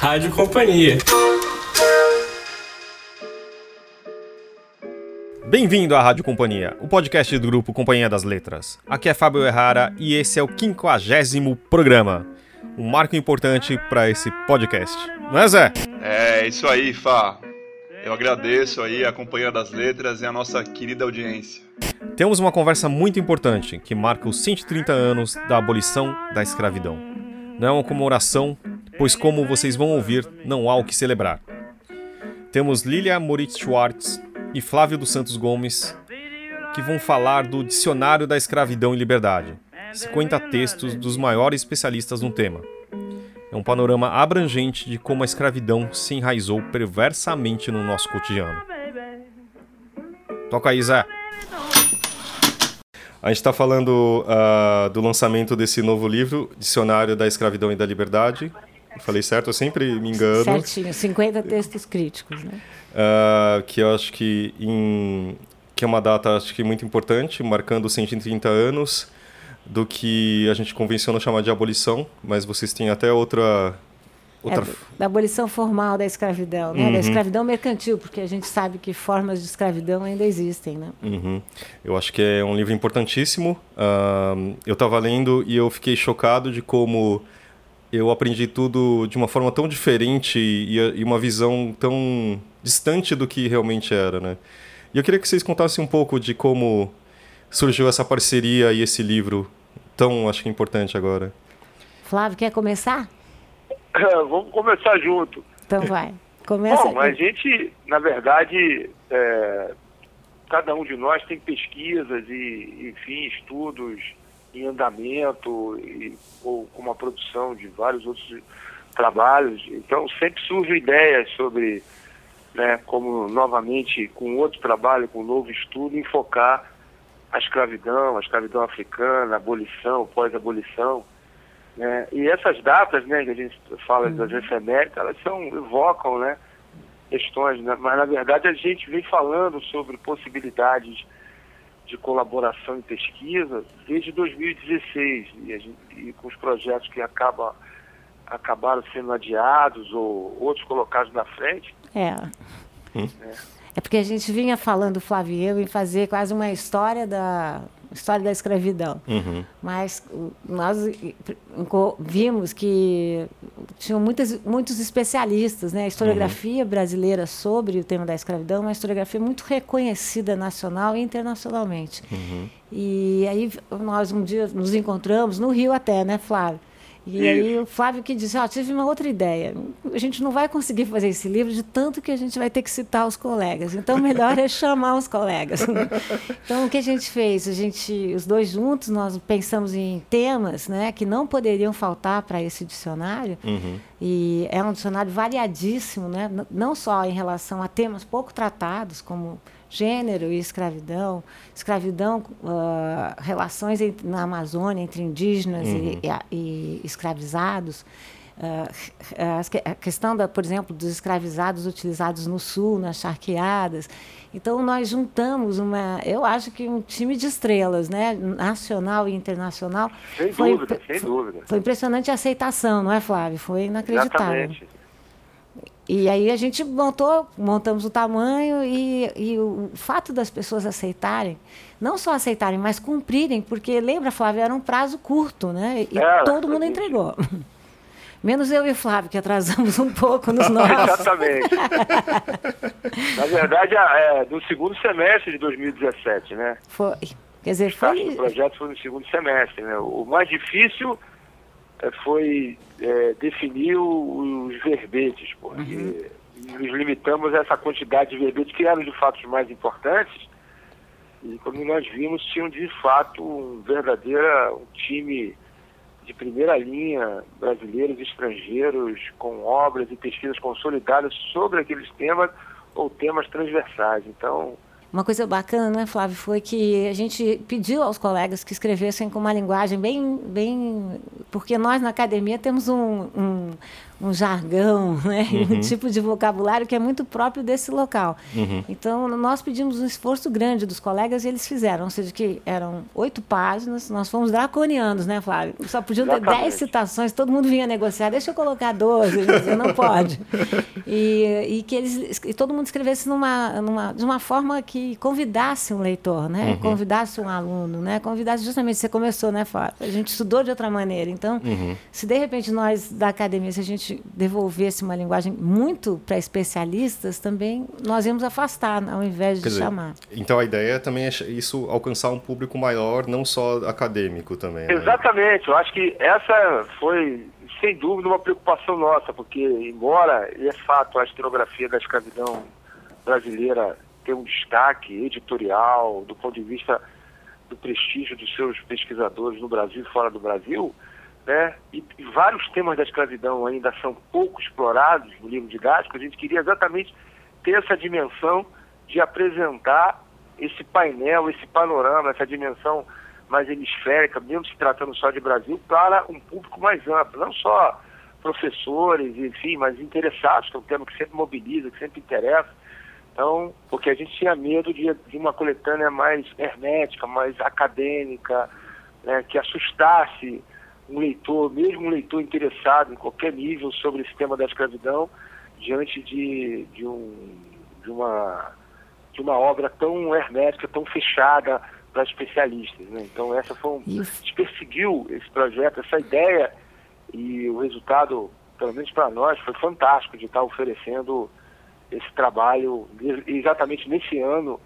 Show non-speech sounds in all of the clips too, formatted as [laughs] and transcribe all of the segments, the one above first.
Rádio Companhia. Bem-vindo à Rádio Companhia, o podcast do grupo Companhia das Letras. Aqui é Fábio Errara e esse é o quinquagésimo programa. Um marco importante para esse podcast. Não é, Zé? É, isso aí, Fá. Eu agradeço aí a Companhia das Letras e a nossa querida audiência. Temos uma conversa muito importante que marca os 130 anos da abolição da escravidão. Não é uma comemoração, pois, como vocês vão ouvir, não há o que celebrar. Temos Lilia Moritz Schwartz e Flávio dos Santos Gomes que vão falar do Dicionário da Escravidão e Liberdade 50 textos dos maiores especialistas no tema. É um panorama abrangente de como a escravidão se enraizou perversamente no nosso cotidiano. Toca aí, Zé. A gente está falando uh, do lançamento desse novo livro, Dicionário da Escravidão e da Liberdade. Falei certo? Eu sempre me engano. Certinho, 50 textos críticos, né? Uh, que eu acho que, em, que é uma data acho que muito importante, marcando 130 anos do que a gente convenciona chamar de abolição, mas vocês têm até outra Outra... É, da abolição formal da escravidão, né? Uhum. da escravidão mercantil, porque a gente sabe que formas de escravidão ainda existem. Né? Uhum. Eu acho que é um livro importantíssimo. Uh, eu estava lendo e eu fiquei chocado de como eu aprendi tudo de uma forma tão diferente e, e uma visão tão distante do que realmente era. Né? E eu queria que vocês contassem um pouco de como surgiu essa parceria e esse livro tão, acho que, importante agora. Flávio, quer começar? [coughs] vamos começar junto. Então vai. Começa. Bom, a gente, na verdade, é, cada um de nós tem pesquisas e, enfim, estudos em andamento e, ou com uma produção de vários outros trabalhos. Então, sempre surgem ideias sobre né, como, novamente, com outro trabalho, com um novo estudo, enfocar a escravidão, a escravidão africana, a abolição, pós-abolição. Né? E essas datas né, que a gente fala uhum. das efemérides, elas são, evocam né, questões, né? mas na verdade a gente vem falando sobre possibilidades de colaboração em pesquisa desde 2016 e, gente, e com os projetos que acaba, acabaram sendo adiados ou outros colocados na frente. É. Hum. é. É porque a gente vinha falando, Flávio e em fazer quase uma história da história da escravidão. Uhum. Mas nós vimos que tinham muitas, muitos especialistas, né? A historiografia uhum. brasileira sobre o tema da escravidão é uma historiografia muito reconhecida nacional e internacionalmente. Uhum. E aí nós um dia nos encontramos no Rio até, né, Flávio? E aí o Flávio que disse, ó, oh, tive uma outra ideia. A gente não vai conseguir fazer esse livro de tanto que a gente vai ter que citar os colegas. Então melhor é chamar os colegas. [laughs] então o que a gente fez? A gente, os dois juntos, nós pensamos em temas, né, que não poderiam faltar para esse dicionário. Uhum. E é um dicionário variadíssimo, né, não só em relação a temas pouco tratados, como gênero e escravidão, escravidão, uh, relações entre, na Amazônia entre indígenas uhum. e, e, e, escravizados, uh, a questão, da, por exemplo, dos escravizados utilizados no Sul, nas charqueadas. Então, nós juntamos uma, eu acho que um time de estrelas, né? nacional e internacional. Sem foi, dúvida, sem dúvida. Foi impressionante a aceitação, não é, Flávio? Foi inacreditável. Exatamente. E aí a gente montou, montamos o tamanho e, e, o fato das pessoas aceitarem, não só aceitarem, mas cumprirem, porque lembra, Flávio, era um prazo curto, né? E é, todo mundo entregou. [laughs] Menos eu e o Flávio, que atrasamos um pouco nos [laughs] nossos. Exatamente. [laughs] Na verdade, é do segundo semestre de 2017, né? Foi. Quer dizer, foi. O projeto foi no segundo semestre, né? O mais difícil foi é, definir os verbetes, porque uhum. nos limitamos a essa quantidade de verbetes que eram de fato os mais importantes. E como nós vimos, tinham de fato um verdadeiro um time de primeira linha, brasileiros e estrangeiros, com obras e pesquisas consolidadas sobre aqueles temas ou temas transversais. Então, uma coisa bacana, né, Flávio, foi que a gente pediu aos colegas que escrevessem com uma linguagem bem, bem porque nós na academia temos um, um, um jargão, [laughs] né? Uhum. um tipo de vocabulário que é muito próprio desse local. Uhum. Então, nós pedimos um esforço grande dos colegas e eles fizeram, ou seja, que eram oito páginas, nós fomos draconianos, né, Flávio? Só podiam ter dez citações, todo mundo vinha negociar, deixa eu colocar doze, não pode. [laughs] E, e que eles, e todo mundo escrevesse numa, numa, de uma forma que convidasse um leitor, né? Uhum. Convidasse um aluno, né? Convidasse justamente, você começou, né, Flávio? A gente estudou de outra maneira. Então, uhum. se de repente nós da academia, se a gente devolvesse uma linguagem muito para especialistas, também nós íamos afastar, ao invés de dizer, chamar. Então a ideia também é isso alcançar um público maior, não só acadêmico também. Né? Exatamente. Eu acho que essa foi sem dúvida uma preocupação nossa, porque embora e é fato a historiografia da escravidão brasileira ter um destaque editorial do ponto de vista do prestígio dos seus pesquisadores no Brasil e fora do Brasil, né? E, e, vários temas da escravidão ainda são pouco explorados no livro didático, a gente queria exatamente ter essa dimensão de apresentar esse painel, esse panorama, essa dimensão mais hemisférica, mesmo se tratando só de Brasil, para um público mais amplo, não só professores, enfim, mas interessados, que é um tema que sempre mobiliza, que sempre interessa. Então, porque a gente tinha medo de, de uma coletânea mais hermética, mais acadêmica, né, que assustasse um leitor, mesmo um leitor interessado em qualquer nível sobre esse tema da escravidão, diante de, de, um, de, uma, de uma obra tão hermética, tão fechada para especialistas. Né? Então, essa foi um, a gente perseguiu esse projeto, essa ideia, e o resultado, pelo menos para nós, foi fantástico de estar oferecendo esse trabalho exatamente nesse ano,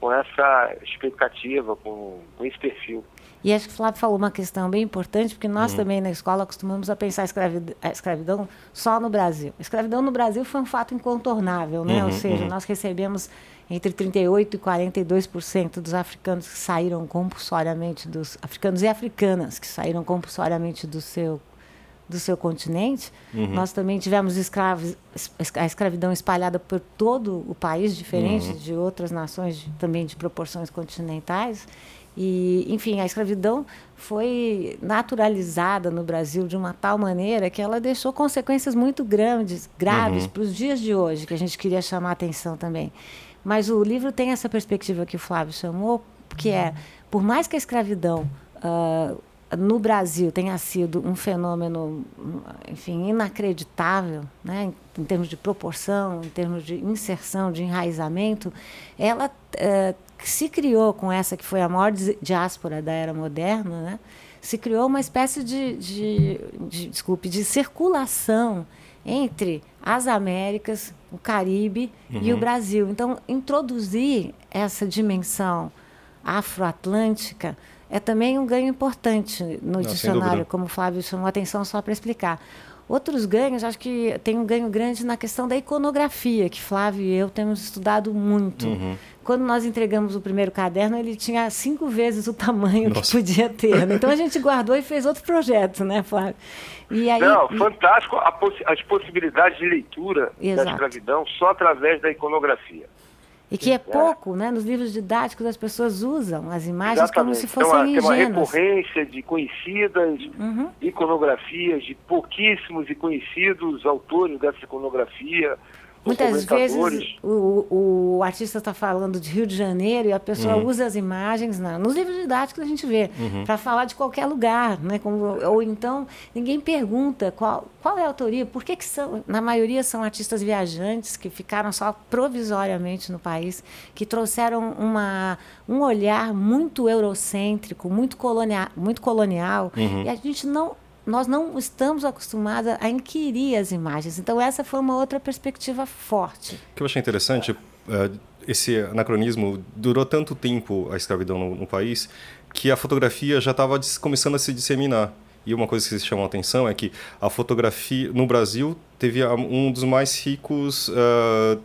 com essa expectativa, com, com esse perfil. E acho que o Flávio falou uma questão bem importante, porque nós uhum. também na escola acostumamos a pensar a escravidão, a escravidão, só no Brasil. A escravidão no Brasil foi um fato incontornável, né? Uhum, Ou seja, uhum. nós recebemos entre 38 e 42% dos africanos que saíram compulsoriamente dos africanos e africanas que saíram compulsoriamente do seu do seu continente. Uhum. Nós também tivemos escravos, a escravidão espalhada por todo o país, diferente uhum. de outras nações de, também de proporções continentais. E, enfim, a escravidão foi naturalizada no Brasil de uma tal maneira que ela deixou consequências muito grandes, graves, uhum. para os dias de hoje, que a gente queria chamar a atenção também. Mas o livro tem essa perspectiva que o Flávio chamou, que é, por mais que a escravidão uh, no Brasil tenha sido um fenômeno, enfim, inacreditável, né, em, em termos de proporção, em termos de inserção, de enraizamento, ela uh, se criou com essa que foi a maior diáspora da era moderna, né? se criou uma espécie de, de, de, desculpe, de circulação entre as Américas, o Caribe uhum. e o uhum. Brasil. Então, introduzir essa dimensão afroatlântica é também um ganho importante no Não, dicionário, como o Flávio chamou a atenção só para explicar. Outros ganhos, acho que tem um ganho grande na questão da iconografia, que Flávio e eu temos estudado muito. Uhum. Quando nós entregamos o primeiro caderno, ele tinha cinco vezes o tamanho Nossa. que podia ter. Né? Então a gente guardou e fez outro projeto, né, Flávio? E aí, Não, fantástico poss as possibilidades de leitura Exato. da escravidão só através da iconografia. E que é, é pouco, né? Nos livros didáticos as pessoas usam as imagens Exatamente. como se fossem então, ingênuas. Tem uma recorrência de conhecidas uhum. iconografias, de pouquíssimos e conhecidos autores dessa iconografia, Muitas vezes o, o artista está falando de Rio de Janeiro e a pessoa uhum. usa as imagens na, nos livros didáticos a gente vê uhum. para falar de qualquer lugar, né? Como, ou então ninguém pergunta qual, qual é a autoria, por que, que são, na maioria são artistas viajantes que ficaram só provisoriamente no país, que trouxeram uma, um olhar muito eurocêntrico, muito colonial, muito colonial uhum. e a gente não nós não estamos acostumados a inquirir as imagens. Então, essa foi uma outra perspectiva forte. O que eu achei interessante, é, esse anacronismo durou tanto tempo a escravidão no, no país que a fotografia já estava começando a se disseminar. E uma coisa que se chamou a atenção é que a fotografia no Brasil teve um dos mais ricos uh,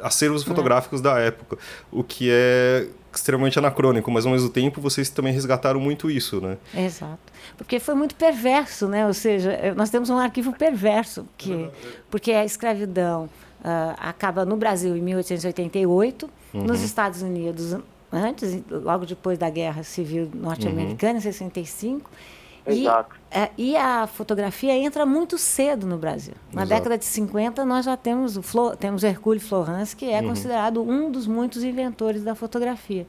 acervos é. fotográficos é. da época, o que é extremamente anacrônico, mas ao mesmo tempo vocês também resgataram muito isso, né? Exato. Porque foi muito perverso, né? Ou seja, eh, nós temos um arquivo perverso, que, porque a escravidão uh, acaba no Brasil em 1888, uhum. nos Estados Unidos antes, logo depois da Guerra Civil Norte-Americana, uhum. em 65, Exato. E, é, e a fotografia entra muito cedo no Brasil. Na Exato. década de 50, nós já temos o Flo, temos Hercule Florence, que é uhum. considerado um dos muitos inventores da fotografia.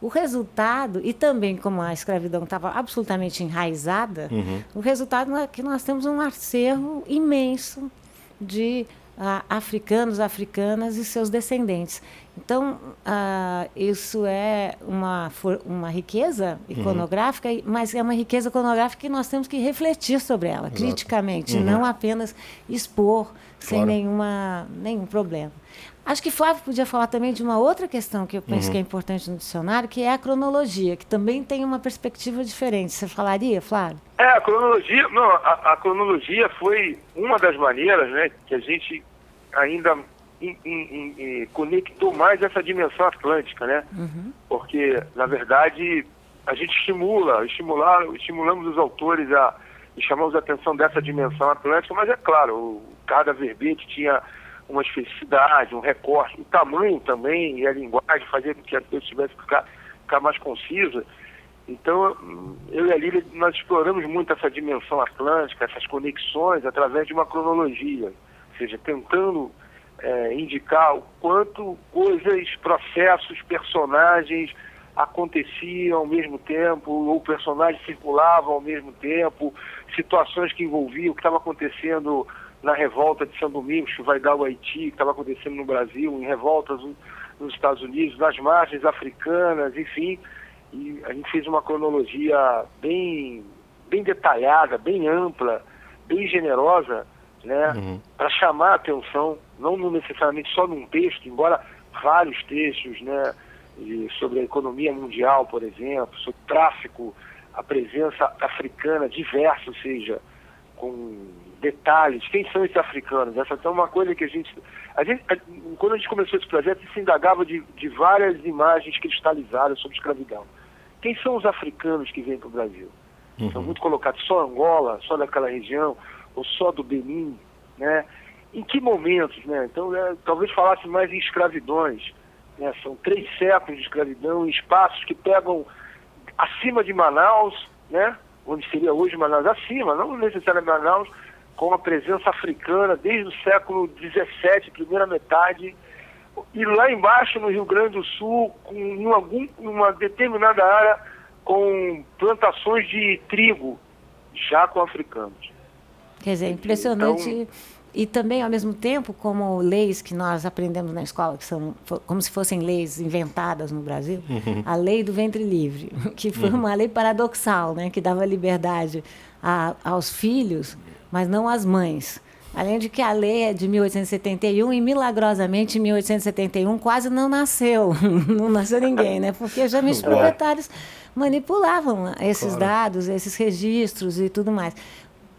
O resultado, e também como a escravidão estava absolutamente enraizada, uhum. o resultado é que nós temos um acervo imenso de uh, africanos, africanas e seus descendentes. Então, uh, isso é uma, uma riqueza uhum. iconográfica, uhum. mas é uma riqueza iconográfica que nós temos que refletir sobre ela, Exato. criticamente, uhum. não apenas expor claro. sem nenhuma, nenhum problema. Acho que Flávio podia falar também de uma outra questão que eu penso uhum. que é importante no dicionário, que é a cronologia, que também tem uma perspectiva diferente. Você falaria, Flávio? É, a cronologia, não, a, a cronologia foi uma das maneiras né, que a gente ainda conectou mais essa dimensão atlântica, né? Uhum. Porque, na verdade, a gente estimula, estimular, estimulamos os autores a e chamamos a atenção dessa dimensão atlântica, mas é claro, cada verbete tinha uma especificidade, um recorte, o tamanho também e a linguagem fazia com que a coisa tivesse que ficar, ficar mais concisa. Então, eu e a Lília, nós exploramos muito essa dimensão atlântica, essas conexões, através de uma cronologia, ou seja, tentando é, indicar o quanto coisas, processos, personagens aconteciam ao mesmo tempo, ou personagens circulavam ao mesmo tempo, situações que envolviam o que estava acontecendo na revolta de São Domingos, que vai dar o Haiti, que estava acontecendo no Brasil, em revoltas nos Estados Unidos, nas margens africanas, enfim. E a gente fez uma cronologia bem, bem detalhada, bem ampla, bem generosa, né, uhum. para chamar a atenção, não necessariamente só num texto, embora vários textos, né, sobre a economia mundial, por exemplo, sobre o tráfico, a presença africana diversa, ou seja, com detalhes, quem são esses africanos? Essa é uma coisa que a gente, a gente a, quando a gente começou esse projeto, se indagava de, de várias imagens cristalizadas sobre escravidão. Quem são os africanos que vêm para o Brasil? Uhum. São muito colocados só Angola, só daquela região, ou só do Benin, né? Em que momentos, né? Então, é, talvez falasse mais em escravidões, né? São três séculos de escravidão em espaços que pegam acima de Manaus, né? Onde seria hoje Manaus acima, não necessariamente Manaus, com a presença africana desde o século XVII, primeira metade, e lá embaixo no Rio Grande do Sul, com, em algum, uma determinada área com plantações de trigo, já com africanos. Quer dizer, impressionante. Então, e também, ao mesmo tempo, como leis que nós aprendemos na escola, que são como se fossem leis inventadas no Brasil, uhum. a lei do ventre livre, [laughs] que foi uhum. uma lei paradoxal, né, que dava liberdade a, aos filhos, mas não às mães. Além de que a lei é de 1871 e, milagrosamente, em 1871 quase não nasceu, [laughs] não nasceu ninguém, né? Porque já os proprietários manipulavam esses claro. dados, esses registros e tudo mais.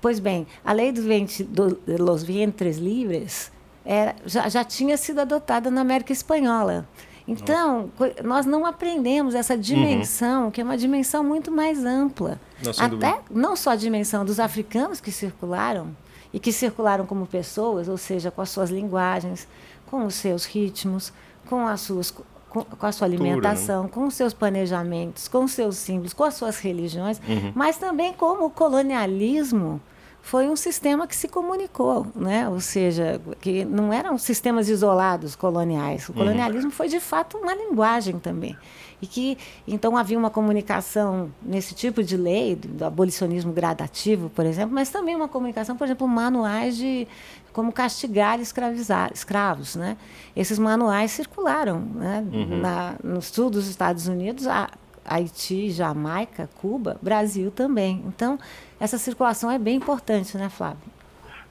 Pois bem, a lei dos do, los vientres livres era, já, já tinha sido adotada na América Espanhola. Então, nós não aprendemos essa dimensão, uhum. que é uma dimensão muito mais ampla. Não, Até não só a dimensão dos africanos que circularam, e que circularam como pessoas, ou seja, com as suas linguagens, com os seus ritmos, com as suas com, com a sua alimentação, né? com os seus planejamentos, com os seus símbolos, com as suas religiões, uhum. mas também como o colonialismo foi um sistema que se comunicou, né? ou seja, que não eram sistemas isolados coloniais. O uhum. colonialismo uhum. foi, de fato, uma linguagem também. E que, então, havia uma comunicação nesse tipo de lei, do abolicionismo gradativo, por exemplo, mas também uma comunicação, por exemplo, manuais de como castigar e escravizar escravos. Né? Esses manuais circularam né? Uhum. Na, no sul dos Estados Unidos, a, Haiti, Jamaica, Cuba, Brasil também. Então, essa circulação é bem importante, né, Flávio?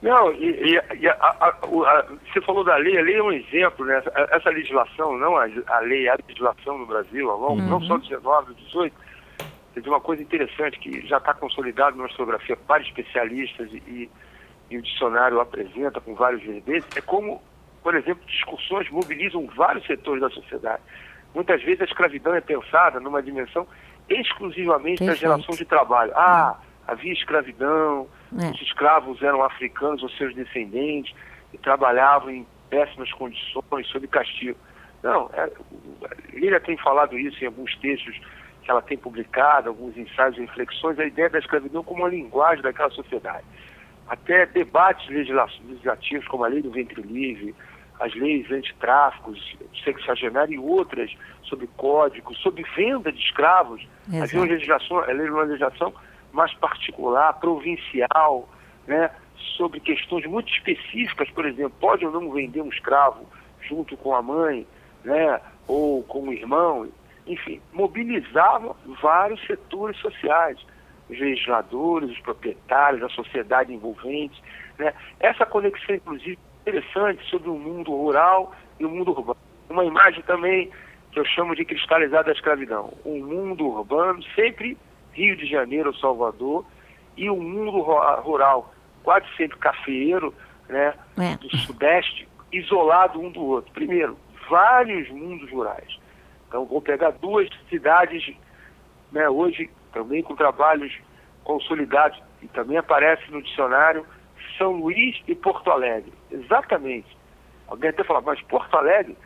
Não, e, e, e a, a, a, você falou da lei, a lei é um exemplo, né? Essa, essa legislação, não a, lei, a legislação no Brasil, ao longo, uhum. não só 19, 18, teve uma coisa interessante que já está consolidado numa historiografia para especialistas e, e, o dicionário apresenta com vários verbetes, é como, por exemplo, discussões mobilizam vários setores da sociedade. Muitas vezes a escravidão é pensada numa dimensão exclusivamente Perfeito. da geração de trabalho. Ah, havia escravidão, é. os escravos eram africanos ou seus descendentes e trabalhavam em péssimas condições, sob castigo. Não, é, Lília tem falado isso em alguns textos que ela tem publicado, alguns ensaios e reflexões, a ideia da escravidão como uma linguagem daquela sociedade. Até debates legislativos, como a lei do ventre livre, as leis antitráfico, sexagenário e outras, sobre código, sobre venda de escravos. Exato. Havia uma legislação, uma legislação mais particular, provincial, né, sobre questões muito específicas, por exemplo, pode ou não vender um escravo junto com a mãe, né, ou com o irmão, enfim, mobilizava vários setores sociais, os legisladores, os proprietários, a sociedade envolvente. Né? Essa conexão, inclusive, interessante sobre o mundo rural e o mundo urbano. Uma imagem também que eu chamo de cristalizada da escravidão. Um mundo urbano, sempre Rio de Janeiro, Salvador, e um mundo rural, quase sempre cafeeiro, né, é. do Sudeste, isolado um do outro. Primeiro, vários mundos rurais. Então, vou pegar duas cidades, né, hoje também com trabalhos consolidados, e também aparece no dicionário, São Luís e Porto Alegre. Exatamente. Alguém até fala, mas Porto Alegre,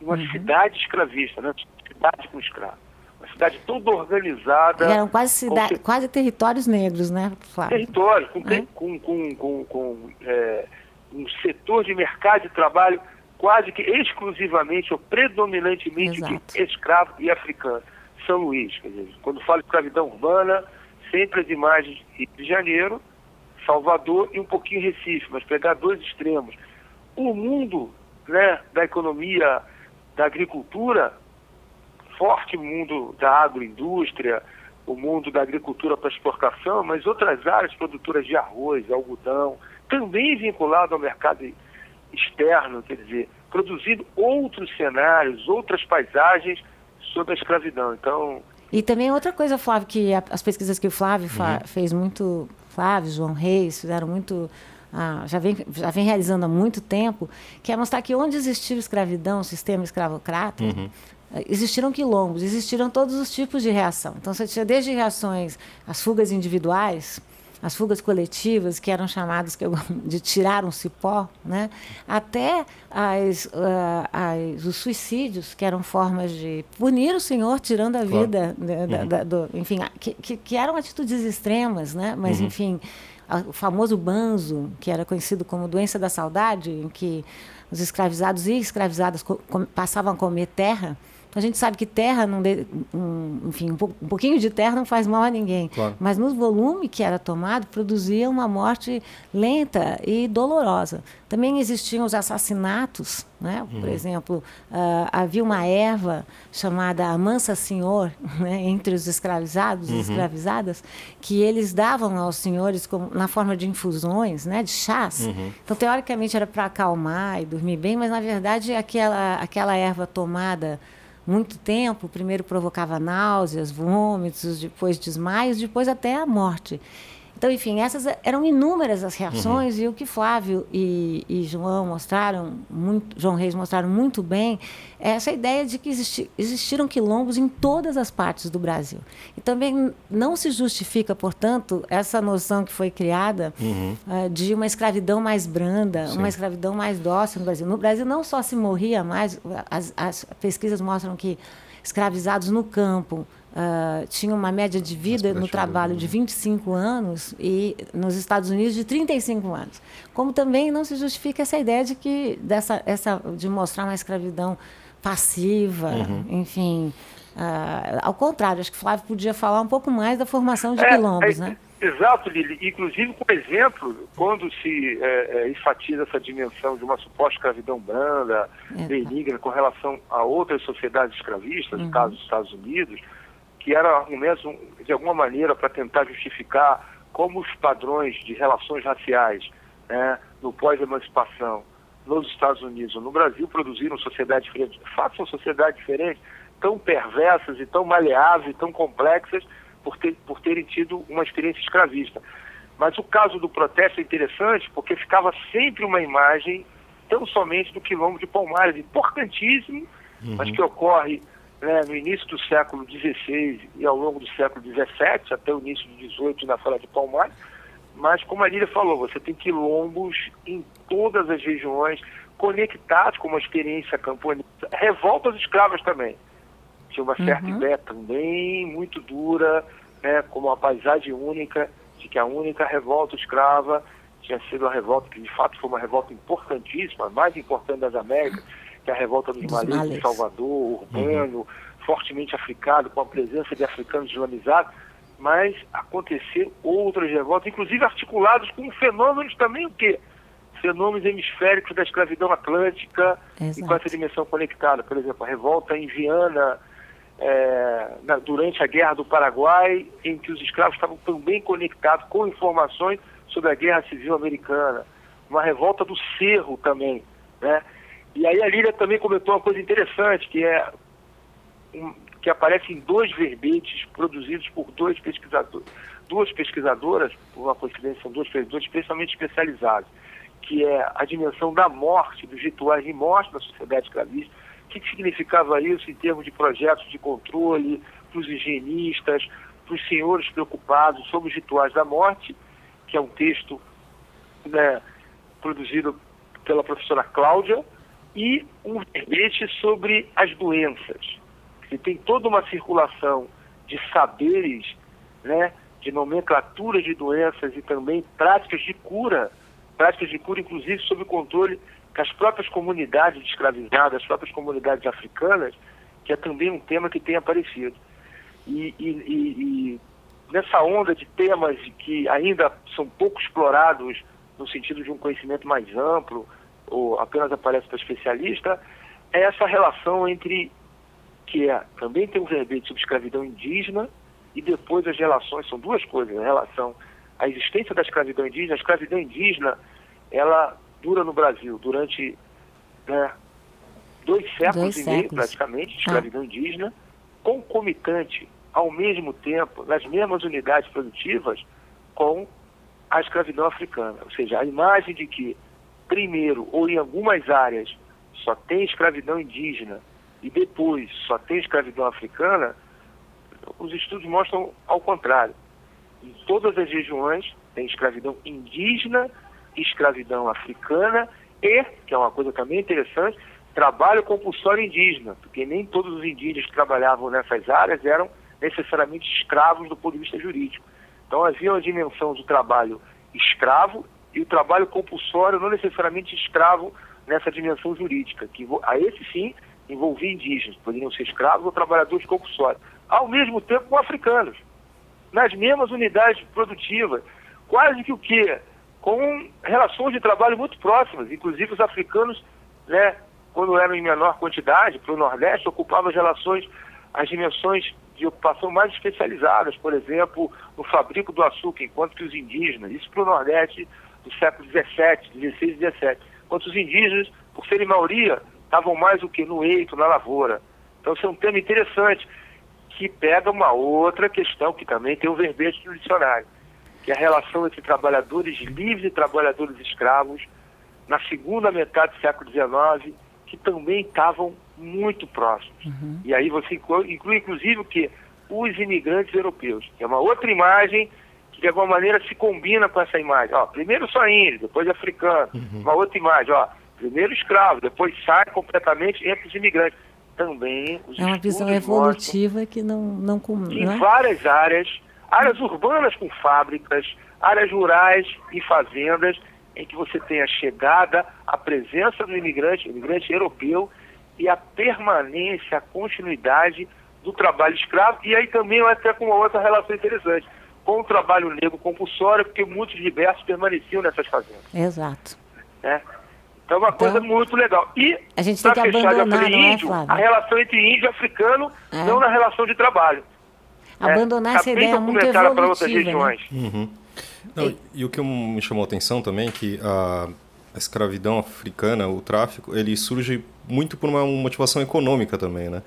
uma uhum. cidade escravista, né? cidade com escravo. Uma cidade toda organizada. E eram quase, cidade, com... quase territórios negros, né, Flávio? Territórios, com, é? com, com, com, com é, um setor de mercado de trabalho quase que exclusivamente ou predominantemente de escravo e africano. São Luís, dizer, quando falo de escravidão urbana, sempre as imagens de Rio de Janeiro, Salvador e um pouquinho Recife, mas pegar dois extremos. O mundo né, da economia, da agricultura, forte mundo da agroindústria, o mundo da agricultura para exportação, mas outras áreas produtoras de arroz, algodão, também vinculado ao mercado externo, quer dizer, produzindo outros cenários, outras paisagens sobre a escravidão. Então. E também outra coisa, Flávio, que as pesquisas que o Flávio uhum. fez muito Flávio, João Reis, fizeram muito. Ah, já, vem, já vem realizando há muito tempo, que é mostrar que onde existiu escravidão, sistema escravocrata, uhum. existiram quilombos, existiram todos os tipos de reação. Então, você tinha desde reações, as fugas individuais, as fugas coletivas, que eram chamadas de tirar um cipó, né? até as, uh, as, os suicídios, que eram formas de punir o senhor tirando a claro. vida, da, uhum. da, do, enfim, que, que, que, eram atitudes extremas, né? mas, uhum. enfim, o famoso banzo, que era conhecido como doença da saudade, em que os escravizados e escravizadas passavam a comer terra, a gente sabe que terra, não de, um, enfim, um, um, pouquinho de terra não faz mal a ninguém. Claro. Mas no volume que era tomado, produzia uma morte lenta e dolorosa. Também existiam os assassinatos, né? Por uhum. exemplo, uh, havia uma erva chamada Amansa Senhor, [laughs] né? entre os escravizados e uhum. escravizadas, que eles davam aos senhores como, na forma de infusões, né? De chás. Uhum. Então, teoricamente, era para acalmar e dormir bem, mas, na verdade, aquela, aquela erva tomada muito tempo, primeiro provocava náuseas, vômitos, depois desmaios, depois até a morte. Então, enfim, essas eram inúmeras as reações uhum. e o que Flávio e, e, João mostraram, muito, João Reis mostraram muito bem, é essa ideia de que existi, existiram quilombos em todas as partes do Brasil. E também não se justifica, portanto, essa noção que foi criada uhum. uh, de uma escravidão mais branda, Sim. uma escravidão mais dócil no Brasil. No Brasil não só se morria mais, as, as pesquisas mostram que escravizados no campo, Uh, tinha uma média de vida no trabalho de 25 anos e nos Estados Unidos de 35 anos. Como também não se justifica essa ideia de que dessa essa de mostrar uma escravidão passiva, uhum. enfim. Uh, ao contrário, acho que Flávio podia falar um pouco mais da formação de é, quilombos, é, né? Exato, Lili. Inclusive, por exemplo, quando se é, é, enfatiza essa dimensão de uma suposta escravidão branda, benigna, com relação a outras sociedades escravistas, uhum. no caso dos Estados Unidos, que era argumentos, de alguma maneira, para tentar justificar como os padrões de relações raciais né, no pós-emancipação nos Estados Unidos ou no Brasil produziram sociedades diferentes. Façam sociedades diferentes, tão perversas e tão maleáveis e tão complexas por, ter, por terem tido uma experiência escravista. Mas o caso do protesto é interessante porque ficava sempre uma imagem tão somente do quilombo de Palmares, importantíssimo, uhum. mas que ocorre né, no início do século XVI e ao longo do século XVII, até o início do XVIII na Fala de Palmares, mas como a Lília falou, você tem quilombos em todas as regiões, conectados com uma experiência camponesa, revoltas escravas também. tinha uma certa Uhum. ideia também muito dura, né, como uma paisagem única, de que a única revolta escrava tinha sido a revolta, que de fato foi uma revolta importantíssima, a mais importante das Américas, que é a revolta dos, Dos Malês em Malês. Salvador, urbano, fortemente africano, com a presença de africanos islamizados, mas aconteceram outras revoltas, inclusive articuladas com fenômenos também o quê? Fenômenos hemisféricos da escravidão atlântica e com Exato. essa dimensão conectada. Por exemplo, a revolta em Viana, é, na- durante a Guerra do Paraguai, em que os escravos estavam também conectados com informações sobre a Guerra Civil Americana. Uma revolta do Cerro também, né? E aí a Lília também comentou uma coisa interessante, que é um- que aparece em dois verbetes produzidos por dois pesquisadores, duas pesquisadoras, por uma coincidência, são duas pesquisadores especialmente especializados, que é a dimensão da morte, dos rituais de morte na sociedade escravista, o que, que significava isso em termos de projetos de controle, para os higienistas, para os senhores preocupados sobre os rituais da morte, que é um texto né, produzido pela professora Cláudia, e um verbete sobre as doenças. E tem toda uma circulação de saberes, né, de nomenclatura de doenças e também práticas de cura, práticas de cura inclusive sob o controle que as próprias comunidades escravizadas, as próprias comunidades africanas, que é também um tema que tem aparecido. E, e- e- e nessa onda de temas que ainda são pouco explorados no sentido de um conhecimento mais amplo, ou apenas aparece para especialista, é essa relação entre que é, também tem um verbete sobre escravidão indígena e depois as relações, são duas coisas, a relação, a existência da escravidão indígena, a escravidão indígena, ela dura no Brasil durante né, dois séculos Dois e meio, séculos. praticamente, de escravidão indígena, concomitante, ao mesmo tempo, nas mesmas unidades produtivas, com a escravidão africana. Ou seja, a imagem de que, primeiro, ou em algumas áreas, só tem escravidão indígena e depois só tem escravidão africana, os estudos mostram ao contrário. Em todas as regiões tem escravidão indígena, escravidão africana e, que é uma coisa também interessante, trabalho compulsório indígena, porque nem todos os indígenas que trabalhavam nessas áreas eram necessariamente escravos do ponto de vista jurídico. Então havia uma dimensão do trabalho escravo e o trabalho compulsório não necessariamente escravo nessa dimensão jurídica, que a esse sim envolvia indígenas, poderiam ser escravos ou trabalhadores compulsórios, ao mesmo tempo com africanos, nas mesmas unidades produtivas, quase que o quê? Com relações de trabalho muito próximas, inclusive os africanos, né, quando eram em menor quantidade, para o Nordeste, ocupavam as relações, as dimensões de ocupação mais especializadas, por exemplo, no fabrico do açúcar, enquanto que os indígenas, isso para o Nordeste do século XVII, XVI e XVII, enquanto os indígenas, por serem maioria, estavam mais o que no eito, na lavoura. Então, isso é um tema interessante, que pega uma outra questão, que também tem um verbete no dicionário, que é a relação entre trabalhadores livres e trabalhadores escravos, na segunda metade do século XIX, que também estavam muito próximos. E aí você inclui, inclui, inclusive, o que? Os imigrantes europeus, que é uma outra imagem de alguma maneira, se combina com essa imagem. Ó, primeiro só índio, depois africano. Uma outra imagem, ó, primeiro escravo, depois sai completamente entre os imigrantes. Também os É uma visão evolutiva que não, não, com- em não é? várias áreas, áreas urbanas com fábricas, áreas rurais e fazendas, em que você tem a chegada, a presença do imigrante, imigrante europeu, e a permanência, a continuidade do trabalho escravo, e aí também até com uma outra relação interessante, com o trabalho negro compulsório, porque muitos libertos permaneciam nessas fazendas. Exato. Né? Então é uma Então, coisa muito legal. E, a gente tem que fechar, abandonar, é, índio, Flávio? a relação entre índio e africano, É. não na relação de trabalho. É, Abandonar tá essa ideia muito documentada para outras evolutiva, né? regiões. Não, e o que me chamou a atenção também é que a, a escravidão africana, o tráfico, ele surge muito por uma motivação econômica também, né?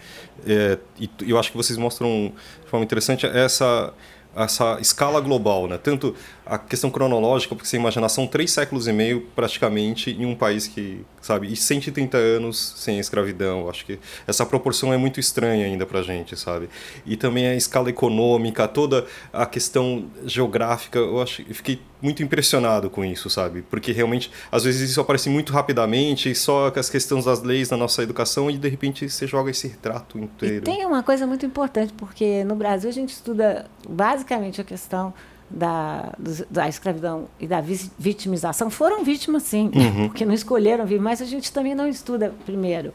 É, e eu acho que vocês mostram de forma interessante essa essa escala global, né? Tanto a questão cronológica, porque você imagina, são três séculos e meio praticamente em um país que, sabe, e 130 anos sem escravidão. Acho que essa proporção é muito estranha ainda pra gente, sabe? E também a escala econômica, toda a questão geográfica, eu acho, fiquei muito impressionado com isso, sabe? Porque realmente, às vezes isso aparece muito rapidamente, só com as questões das leis na nossa educação e de repente você joga esse retrato inteiro. E tem uma coisa muito importante, porque no Brasil a gente estuda basicamente a questão da, da escravidão e da vitimização. Foram vítimas, sim, uhum. porque não escolheram vir, mas a gente também não estuda primeiro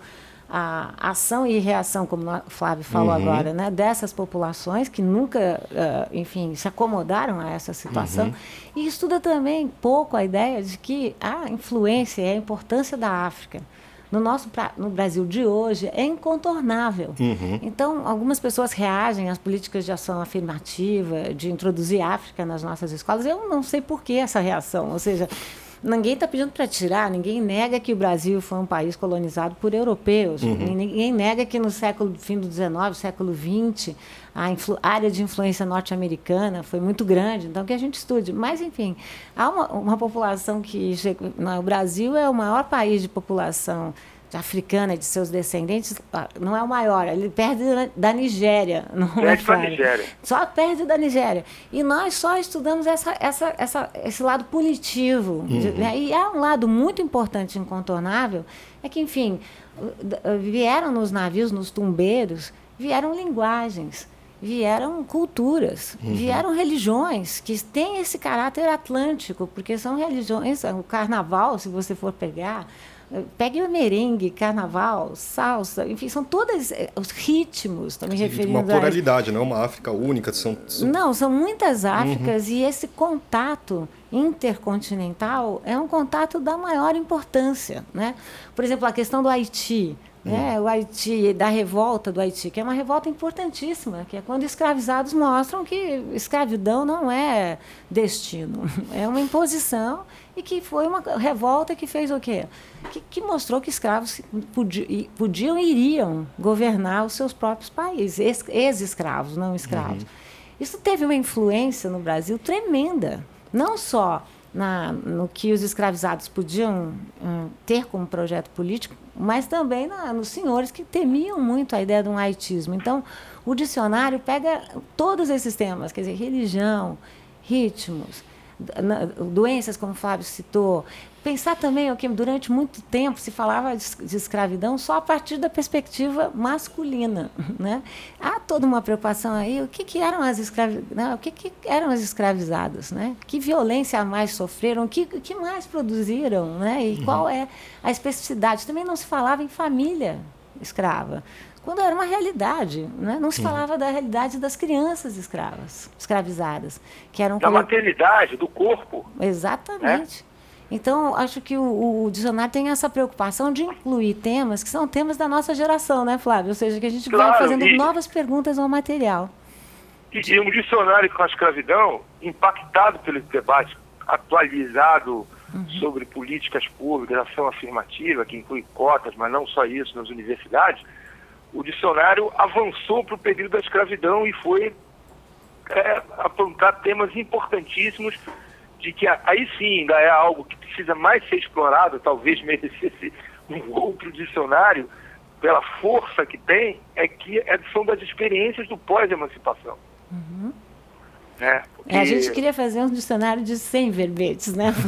a ação e reação, como o Flávio falou uhum. agora, né, dessas populações que nunca, uh, enfim, se acomodaram a essa situação. Uhum. E estuda também pouco a ideia de que a influência e a importância da África no nosso no Brasil de hoje é incontornável. Uhum. Então, algumas pessoas reagem às políticas de ação afirmativa, de introduzir África nas nossas escolas. Eu não sei por que essa reação. Ou seja, Ninguém está pedindo para tirar, ninguém nega que o Brasil foi um país colonizado por europeus, uhum. ninguém nega que no século fim do XIX, século XX, a área de influência norte-americana foi muito grande, então que a gente estude. Mas, enfim, há uma, uma população que. Não, o Brasil é o maior país de população africana de seus descendentes ah, não é o maior, ele perde da Nigéria. [laughs] Não perde da Nigéria. Só perde da Nigéria. E nós só estudamos essa, essa, essa, esse lado punitivo. Uhum. De, né? E há um lado muito importante, incontornável, é que, enfim, vieram nos navios, nos tumbeiros, vieram linguagens, vieram culturas, uhum. vieram religiões que têm esse caráter atlântico, porque são religiões, o carnaval, se você for pegar, Pegue o merengue, carnaval, salsa, enfim, são todos eh, os ritmos, estou me referindo Uma pluralidade, não é uma África única. São, são... Não, são muitas Áfricas uhum. e esse contato intercontinental é um contato da maior importância. Né? Por exemplo, a questão do Haiti. Né? O Haiti, da revolta do Haiti, que é uma revolta importantíssima, que é quando escravizados mostram que escravidão não é destino, [laughs] é uma imposição e que foi uma revolta que fez o quê? Que, que mostrou que escravos podiam, podiam e iriam governar os seus próprios países, ex-escravos, não escravos. Uhum. Isso teve uma influência no Brasil tremenda, não só na, no que os escravizados podiam hum, ter como projeto político, mas também na, nos senhores que temiam muito a ideia de um haitismo. Então, o dicionário pega todos esses temas, quer dizer, religião, ritmos, doenças, como o Fábio citou. Pensar também que durante muito tempo se falava de escravidão só a partir da perspectiva masculina. [laughs] Né? Há toda uma preocupação aí, o que, que eram as escravi... Não, o que, que eram as escravizadas? Né? Que violência mais sofreram? Que, que mais produziram? Né? E uhum. qual é a especificidade? Também não se falava em família escrava quando era uma realidade. Né? Não se falava da realidade das crianças escravas, escravizadas. Que eram da maternidade, do corpo. Exatamente. Né? Então, acho que o, o, dicionário tem essa preocupação de incluir temas que são temas da nossa geração, né, Flávio? Ou seja, que a gente claro, vai fazendo e, novas perguntas ao material. E, e um dicionário com a escravidão, impactado pelo debate atualizado uhum. sobre políticas públicas, ação afirmativa, que inclui cotas, mas não só isso, nas universidades, o dicionário avançou para o período da escravidão e foi é, apontar temas importantíssimos de que aí sim ainda é algo que precisa mais ser explorado, talvez merecesse [laughs] um outro dicionário, pela força que tem, é que é, são das experiências do pós-emancipação. Uhum. É, porque... a gente queria fazer um dicionário de 100 verbetes, né? [laughs]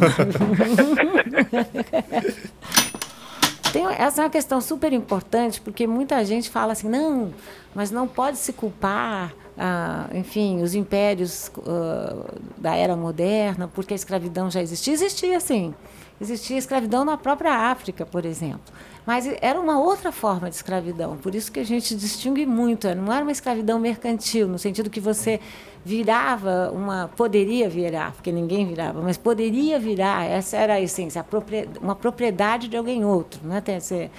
Tem, essa é uma questão super importante, porque muita gente fala assim, não, mas não pode se culpar, ah, enfim, os impérios ah, da era moderna, porque a escravidão já existia. Existia, sim. Existia escravidão na própria África, por exemplo. Mas era uma outra forma de escravidão, por isso que a gente distingue muito. Não era uma escravidão mercantil, no sentido que você virava uma. poderia virar, porque ninguém virava, mas poderia virar, essa era a essência, a uma propriedade de alguém outro. Né? Tem, ser,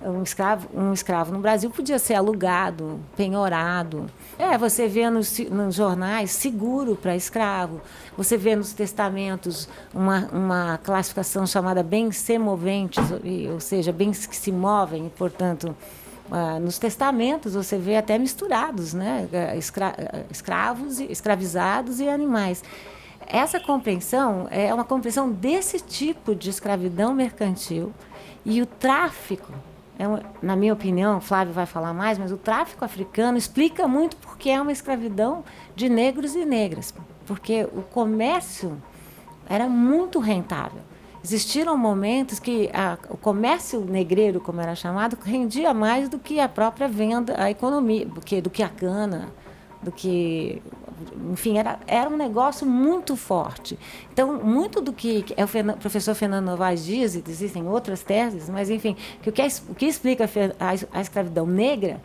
um escravo, um escravo no Brasil podia ser alugado, penhorado. É, você vê nos, nos jornais seguro para escravo. Você vê nos testamentos uma, uma classificação chamada bens semoventes, ou seja, bens que se movem, portanto, ah, nos testamentos você vê até misturados, né? Escra escravos, escravizados e animais. Essa compreensão é uma compreensão desse tipo de escravidão mercantil e o tráfico é na minha opinião, Flávio vai falar mais, mas o tráfico africano explica muito porque é uma escravidão de negros e negras. Porque o comércio era muito rentável. Existiram momentos que a, o comércio negreiro, como era chamado, rendia mais do que a própria venda, a economia, do que, do que a cana, do que enfim, era, era um negócio muito forte. Então, muito do que é o professor Fernando Novaes diz, e existem outras teses, mas, enfim, que o, que, o que explica a, a escravidão negra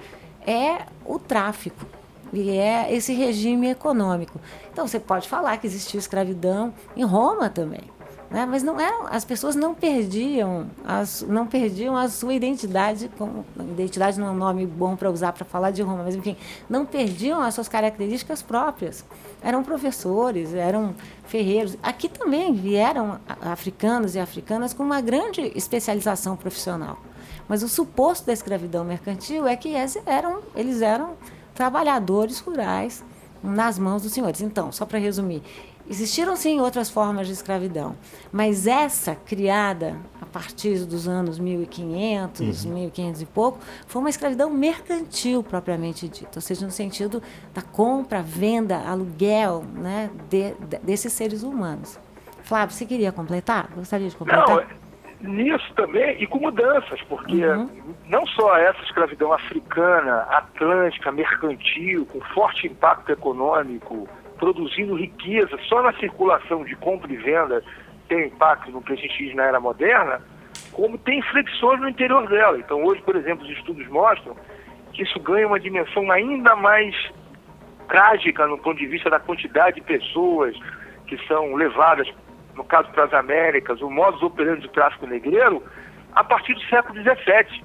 é o tráfico e é esse regime econômico. Então, você pode falar que existiu escravidão em Roma também. Né? Mas não eram, as pessoas não perdiam, as, não perdiam a sua identidade, como, identidade não é um nome bom para usar para falar de Roma, mas enfim, não perdiam as suas características próprias. Eram professores, eram ferreiros. Aqui também vieram africanos e africanas com uma grande especialização profissional. Mas o suposto da escravidão mercantil é que eram, eles eram trabalhadores rurais nas mãos dos senhores. Então, só para resumir, Existiram sim outras formas de escravidão, mas essa criada a partir dos anos 1500, uhum. 1500 e pouco, foi uma escravidão mercantil propriamente dita, ou seja, no sentido da compra, venda, aluguel, né, de, de, desses seres humanos. Flávio, você queria completar? Gostaria de completar? Não, é, nisso também e com mudanças, porque uhum. não só essa escravidão africana, atlântica, mercantil, com forte impacto econômico produzindo riqueza só na circulação de compra e venda tem impacto no que a gente diz na era moderna, como tem flexões no interior dela. Então hoje, por exemplo, os estudos mostram que isso ganha uma dimensão ainda mais trágica no ponto de vista da quantidade de pessoas que são levadas, no caso para as Américas, o modus operandi do tráfico negreiro, a partir do século XVII.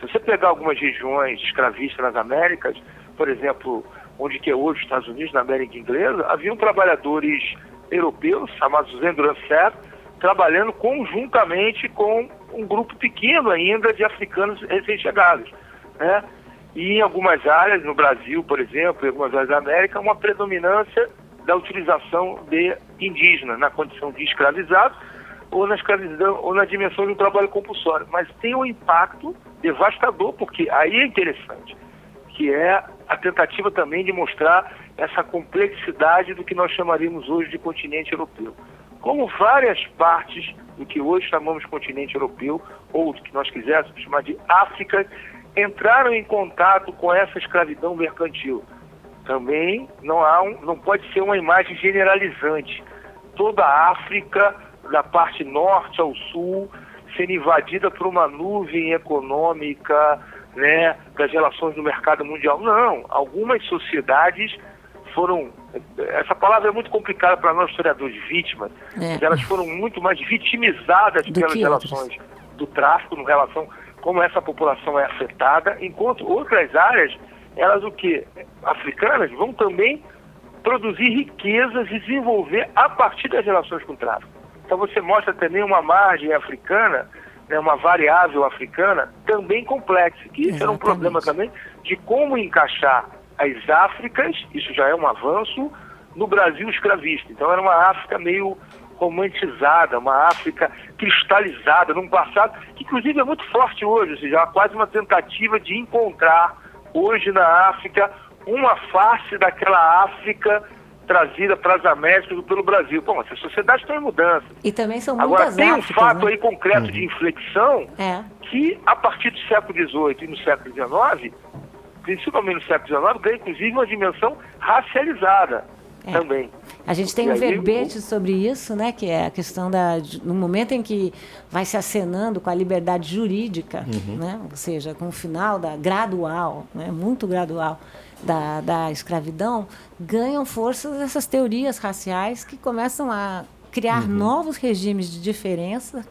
Se você pegar algumas regiões escravistas nas Américas, por exemplo, onde que é hoje os Estados Unidos, na América Inglesa, haviam trabalhadores europeus, chamados Endrancet, trabalhando conjuntamente com um grupo pequeno ainda de africanos recém-chegados. Né? E em algumas áreas, no Brasil, por exemplo, em algumas áreas da América, uma predominância da utilização de indígenas na condição de escravizado ou na escravidão ou na dimensão do trabalho compulsório. Mas tem um impacto devastador, porque aí é interessante, que é a tentativa também de mostrar essa complexidade do que nós chamaríamos hoje de continente europeu. Como várias partes do que hoje chamamos continente europeu, ou do que nós quiséssemos chamar de África, entraram em contato com essa escravidão mercantil. Também não, há um, não pode ser uma imagem generalizante. Toda a África, da parte norte ao sul, sendo invadida por uma nuvem econômica, né, das relações do mercado mundial. Não, algumas sociedades foram. Essa palavra é muito complicada para nós historiadores, vítimas, é. elas foram muito mais vitimizadas do pelas relações do tráfico, no relação como essa população é afetada, enquanto outras áreas, elas o que? Africanas vão também produzir riquezas e desenvolver a partir das relações com o tráfico. Então você mostra também uma margem africana né, uma variável africana também complexa, que isso era um problema também de como encaixar as Áfricas, isso já é um avanço, no Brasil escravista. Então era uma África meio romantizada, uma África cristalizada num passado que inclusive é muito forte hoje, ou seja, há quase uma tentativa de encontrar hoje na África uma face daquela África trazida para as Américas pelo Brasil. Bom, essas sociedades estão em mudança. E também são Agora, tem um Áfricas, fato né? aí concreto uhum. de inflexão é. que, a partir do século XVIII e no século XIX, principalmente no século XIX, ganha inclusive uma dimensão racializada é. também. A gente tem e um aí, verbete sobre isso, né, que é a questão da no momento em que vai se acenando com a liberdade jurídica, uhum. né, ou seja, com o final da gradual, né, muito gradual da, da escravidão, ganham forças essas teorias raciais que começam a criar uhum. novos regimes de diferença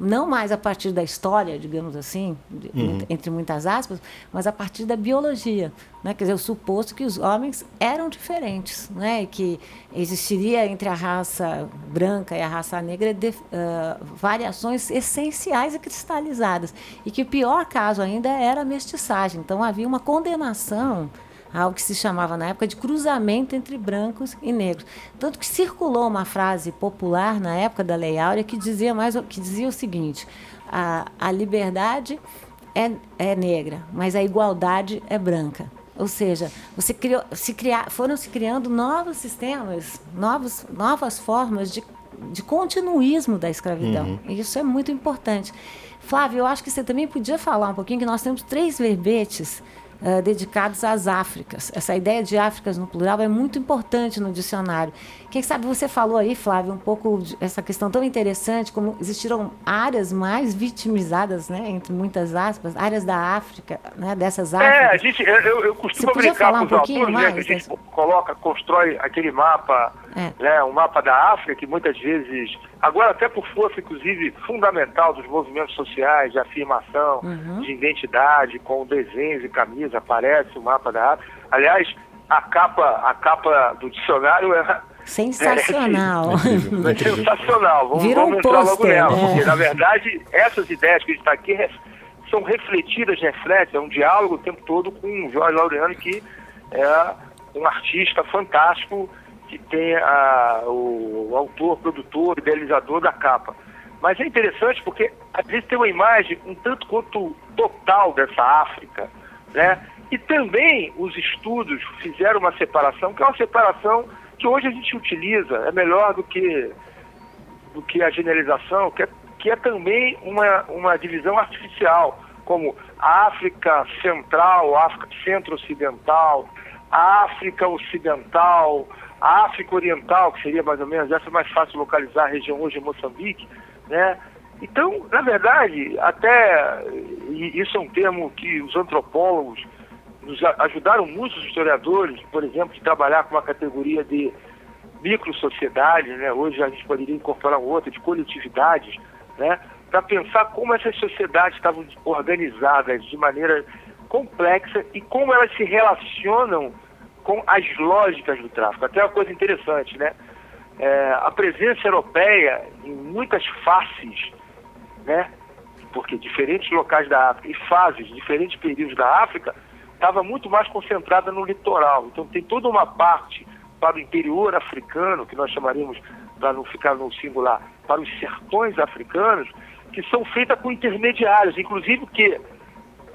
não mais a partir da história, digamos assim, uhum. entre muitas aspas, mas a partir da biologia. Né? Quer dizer, o suposto que os homens eram diferentes, né? e que existiria entre a raça branca e a raça negra de, uh, variações essenciais e cristalizadas. E que o pior caso ainda era a mestiçagem. Então havia uma condenação ao que se chamava na época de cruzamento entre brancos e negros. Tanto que circulou uma frase popular na época da Lei Áurea que dizia, mais, que dizia o seguinte: a, a liberdade é, é negra, mas a igualdade é branca. Ou seja, você criou, se criar, foram se criando novos sistemas, novos, novas formas de de continuismo da escravidão. Uhum. Isso é muito importante. Flávio, eu acho que você também podia falar um pouquinho que nós temos três verbetes uh, dedicados às Áfricas. Essa ideia de Áfricas no plural é muito importante no dicionário. Quem sabe você falou aí, Flávio, um pouco essa questão tão interessante, como existiram áreas mais vitimizadas, né, entre muitas aspas, áreas da África, né, dessas Áfricas. É, a gente, eu, eu costumo brincar com os um autores, mais, né, que a gente desse... coloca, constrói aquele mapa, é. né, um mapa da África, que muitas vezes, agora até por força, inclusive, fundamental dos movimentos sociais, de afirmação, uhum. de identidade, com desenhos e camisas, aparece o mapa da África. Aliás, a capa, a capa do dicionário é Sensacional. É, sensacional. Vamos, Vira vamos um entrar logo nela. Né? Porque, na verdade, essas ideias que a gente está aqui são refletidas, refletem, é um diálogo o tempo todo com o Jorge Laureano, que é um artista fantástico, que tem a, o, o autor, produtor, idealizador da capa. Mas é interessante porque às vezes tem uma imagem um tanto quanto total dessa África, né? E também os estudos fizeram uma separação, que é uma separação que hoje a gente utiliza, é melhor do que, do que a generalização, que é, que é também uma, uma divisão artificial, como África Central, África Centro-Ocidental, África Ocidental, África Oriental, que seria mais ou menos, essa é mais fácil localizar a região hoje em Moçambique, né? Então, na verdade, até, isso é um termo que os antropólogos nos ajudaram muito os historiadores, por exemplo, de trabalhar com uma categoria de micro-sociedades, né? hoje a gente poderia incorporar outra, de coletividades, né? para pensar como essas sociedades estavam organizadas de maneira complexa e como elas se relacionam com as lógicas do tráfico. Até uma coisa interessante, né? É, a presença europeia em muitas faces, né? Porque diferentes locais da África e fases, diferentes períodos da África, estava muito mais concentrada no litoral. Então tem toda uma parte para o interior africano, que nós chamaríamos, para não ficar no singular, para os sertões africanos, que são feitas com intermediários, inclusive que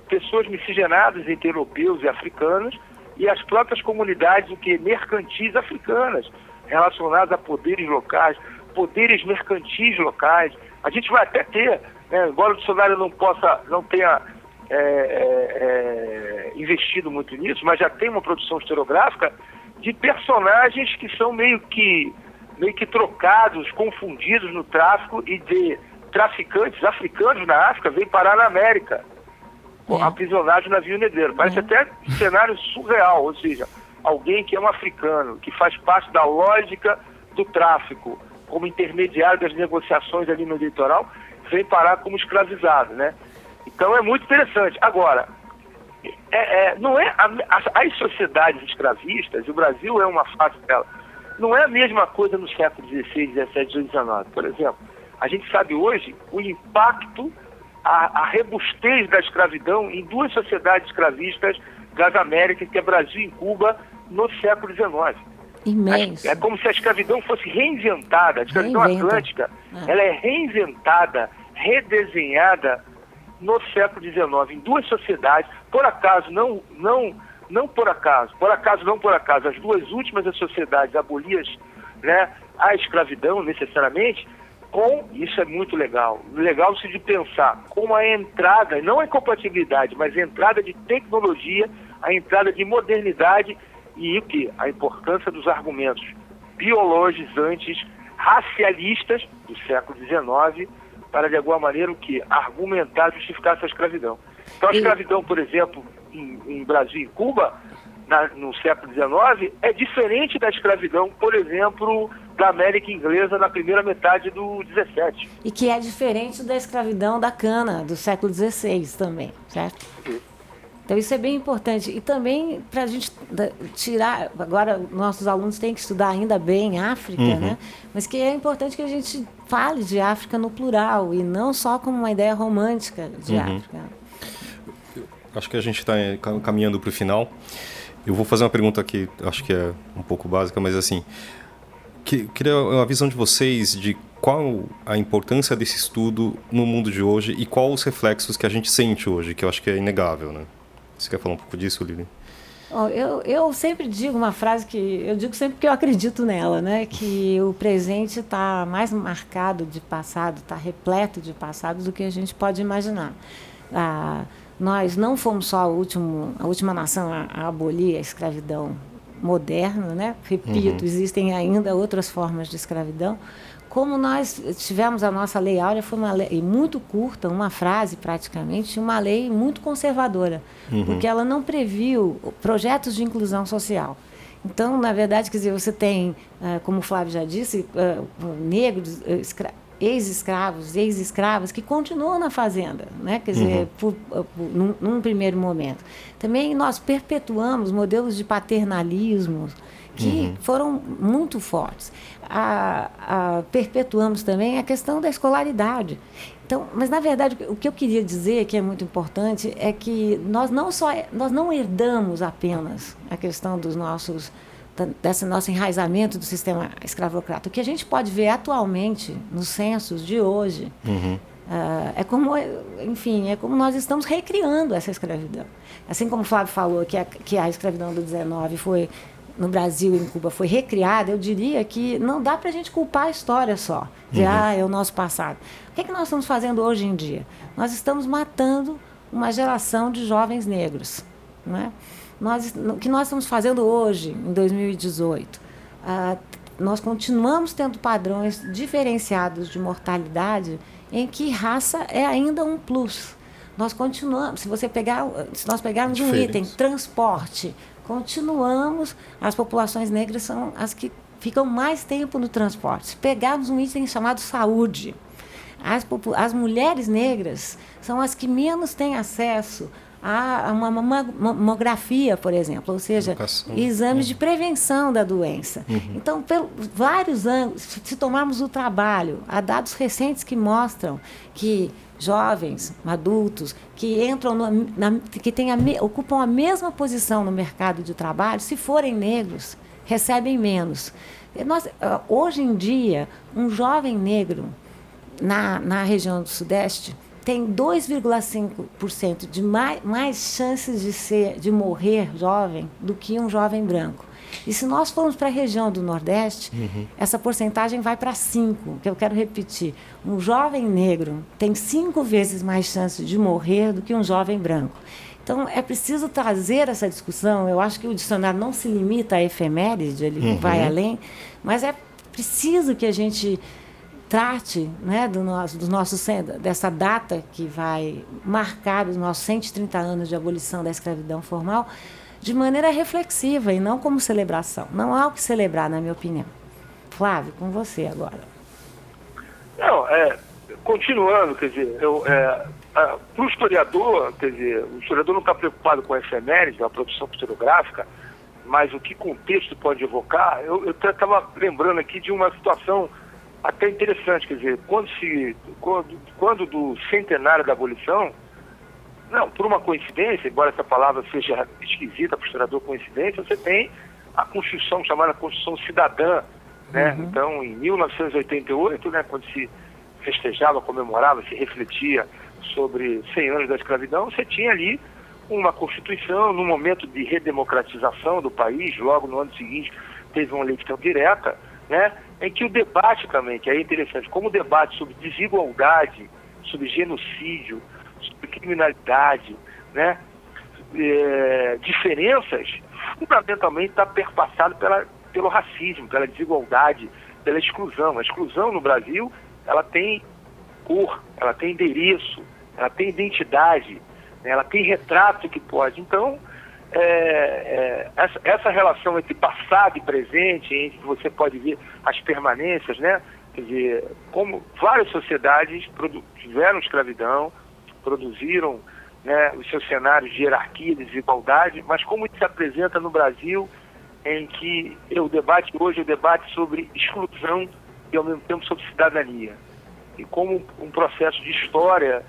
pessoas miscigenadas entre europeus e africanos e as próprias comunidades o que mercantis africanas relacionadas a poderes locais, poderes mercantis locais. A gente vai até ter, né, embora o dicionário não possa, não tenha é, é, é, investido muito nisso, mas já tem uma produção historiográfica de personagens que são meio que meio que trocados, confundidos no tráfico e de traficantes africanos na África vêm parar na América, é. aprisionados no navio negreiro. Parece é. até um cenário surreal, ou seja, alguém que é um africano, que faz parte da lógica do tráfico, como intermediário das negociações ali no litoral, vem parar como escravizado, né? Então é muito interessante. Agora, é, é, não é a, as, as, sociedades escravistas, o Brasil é uma fase dela, não é a mesma coisa no século XVI, XVII, XIX. Por exemplo, a gente sabe hoje o impacto, a, a robustez da escravidão em duas sociedades escravistas das Américas, que é Brasil e Cuba, no século XIX. Imenso. É, é como se a escravidão fosse reinventada. A escravidão Reinventa. atlântica, é. ela é reinventada, redesenhada no século XIX, em duas sociedades, por acaso, não, não, não por acaso, por acaso, não por acaso, as duas últimas sociedades abolidas né, a escravidão necessariamente, com, isso é muito legal, legal se de pensar com a entrada, não a incompatibilidade, mas a entrada de tecnologia, a entrada de modernidade e o que? A importância dos argumentos biologizantes, racialistas do século XIX, para, de alguma maneira, o que? Argumentar, justificar essa escravidão. Então, a escravidão, por exemplo, em, em Brasil e Cuba, na, no século XIX, é diferente da escravidão, por exemplo, da América Inglesa na primeira metade do XVII. E que é diferente da escravidão da cana, do século XVI também, certo? Sim. Então isso é bem importante. E também para a gente tirar, agora nossos alunos têm que estudar ainda bem África, uhum. né? mas que é importante que a gente fale de África no plural e não só como uma ideia romântica de uhum. África. Acho que a gente está caminhando para o final. Eu vou fazer uma pergunta que acho que é um pouco básica, mas assim, que, queria uma visão de vocês de qual a importância desse estudo no mundo de hoje e quais os reflexos que a gente sente hoje, que eu acho que é inegável, né? Você quer falar um pouco disso, Lili? Oh, eu, eu sempre digo uma frase que eu digo sempre que eu acredito nela, né? Que o presente está mais marcado de passado, está repleto de passado do que a gente pode imaginar. Ah, nós não fomos só a, último, a última nação a, a abolir a escravidão moderna, né? Repito, uhum. existem ainda outras formas de escravidão. Como nós tivemos a nossa lei áurea, foi uma lei muito curta, uma frase praticamente, uma lei muito conservadora, uhum. porque ela não previu projetos de inclusão social. Então, na verdade, quer dizer, você tem, ah, como o Flávio já disse, ah, negros, escra ex-escravos, ex-escravas que continuam na fazenda, né? quer dizer, uhum. por, por, num, num, primeiro momento. Também nós perpetuamos modelos de paternalismo que uhum. foram muito fortes. A, a, perpetuamos também a questão da escolaridade. Então, mas na verdade o que eu queria dizer que é muito importante é que nós não só nós não herdamos apenas a questão dos nossos desse nosso enraizamento do sistema escravocrata. O que a gente pode ver atualmente nos censos de hoje uhum. uh, é como, enfim, é como nós estamos recriando essa escravidão. Assim como o Flávio falou que a, que a escravidão do 19 foi no Brasil e em Cuba foi recriada, eu diria que não dá para a gente culpar a história só. Dizer, uhum. ah, é o nosso passado. O que, é que nós estamos fazendo hoje em dia? Nós estamos matando uma geração de jovens negros. Não é? Nós, o que nós estamos fazendo hoje, em 2018, ah, nós continuamos tendo padrões diferenciados de mortalidade em que raça é ainda um plus. Nós continuamos, se você pegar, se nós pegarmos um item, transporte, continuamos, as populações negras são as que ficam mais tempo no transporte. Se pegarmos um item chamado saúde, as, as mulheres negras são as que menos têm acesso a uma mamografia, por exemplo, ou seja, Educação. exames uhum. de prevenção da doença. Uhum. Então, pelo, vários anos, se tomarmos o trabalho, há dados recentes que mostram que jovens, adultos, que entram no, na, que tem a, ocupam a mesma posição no mercado de trabalho, se forem negros, recebem menos. Nós, ah, hoje em dia, um jovem negro na, na região do Sudeste tem 2,5% de mais, mais chances de ser de morrer jovem do que um jovem branco. E se nós formos para a região do Nordeste, uhum. essa porcentagem vai para 5, que eu quero repetir. Um jovem negro tem cinco vezes mais chances de morrer do que um jovem branco. Então, é preciso trazer essa discussão. Eu acho que o dicionário não se limita a efeméride, ele uhum. vai além, mas é preciso que a gente trate né, do nosso, do nosso, dessa data que vai marcar os nossos 130 anos de abolição da escravidão formal de maneira reflexiva e não como celebração. Não há o que celebrar, na minha opinião. Flávio, com você agora. Não, é, continuando, quer dizer, é, para o historiador, quer dizer, o historiador não está preocupado com a efeméride, a produção historiográfica, mas o que contexto pode evocar, eu estava lembrando aqui de uma situação até interessante, quer dizer, quando, se, quando, quando do centenário da abolição, não, por uma coincidência, embora essa palavra seja esquisita para o historiador coincidência, você tem a Constituição chamada Constituição Cidadã, né? Uhum. Então, em 1988, né, quando se festejava, comemorava, se refletia sobre 100 anos da escravidão, você tinha ali uma Constituição, no momento de redemocratização do país, logo no ano seguinte teve uma eleição direta, né, em que o debate também, que é interessante, como o debate sobre desigualdade, sobre genocídio, criminalidade, né, é, diferenças, fundamentalmente está perpassado pela, pelo racismo, pela desigualdade, pela exclusão. A exclusão no Brasil, ela tem cor, ela tem endereço, ela tem identidade, né, ela tem retrato que pode. Então, é, é, essa, essa, relação entre passado e presente, entre você pode ver as permanências, né? Quer dizer, como várias sociedades tiveram escravidão, produziram né, os seus cenários de hierarquia, de desigualdade, mas como isso se apresenta no Brasil, em que o debate hoje é o debate sobre exclusão e ao mesmo tempo sobre cidadania. E como um processo de história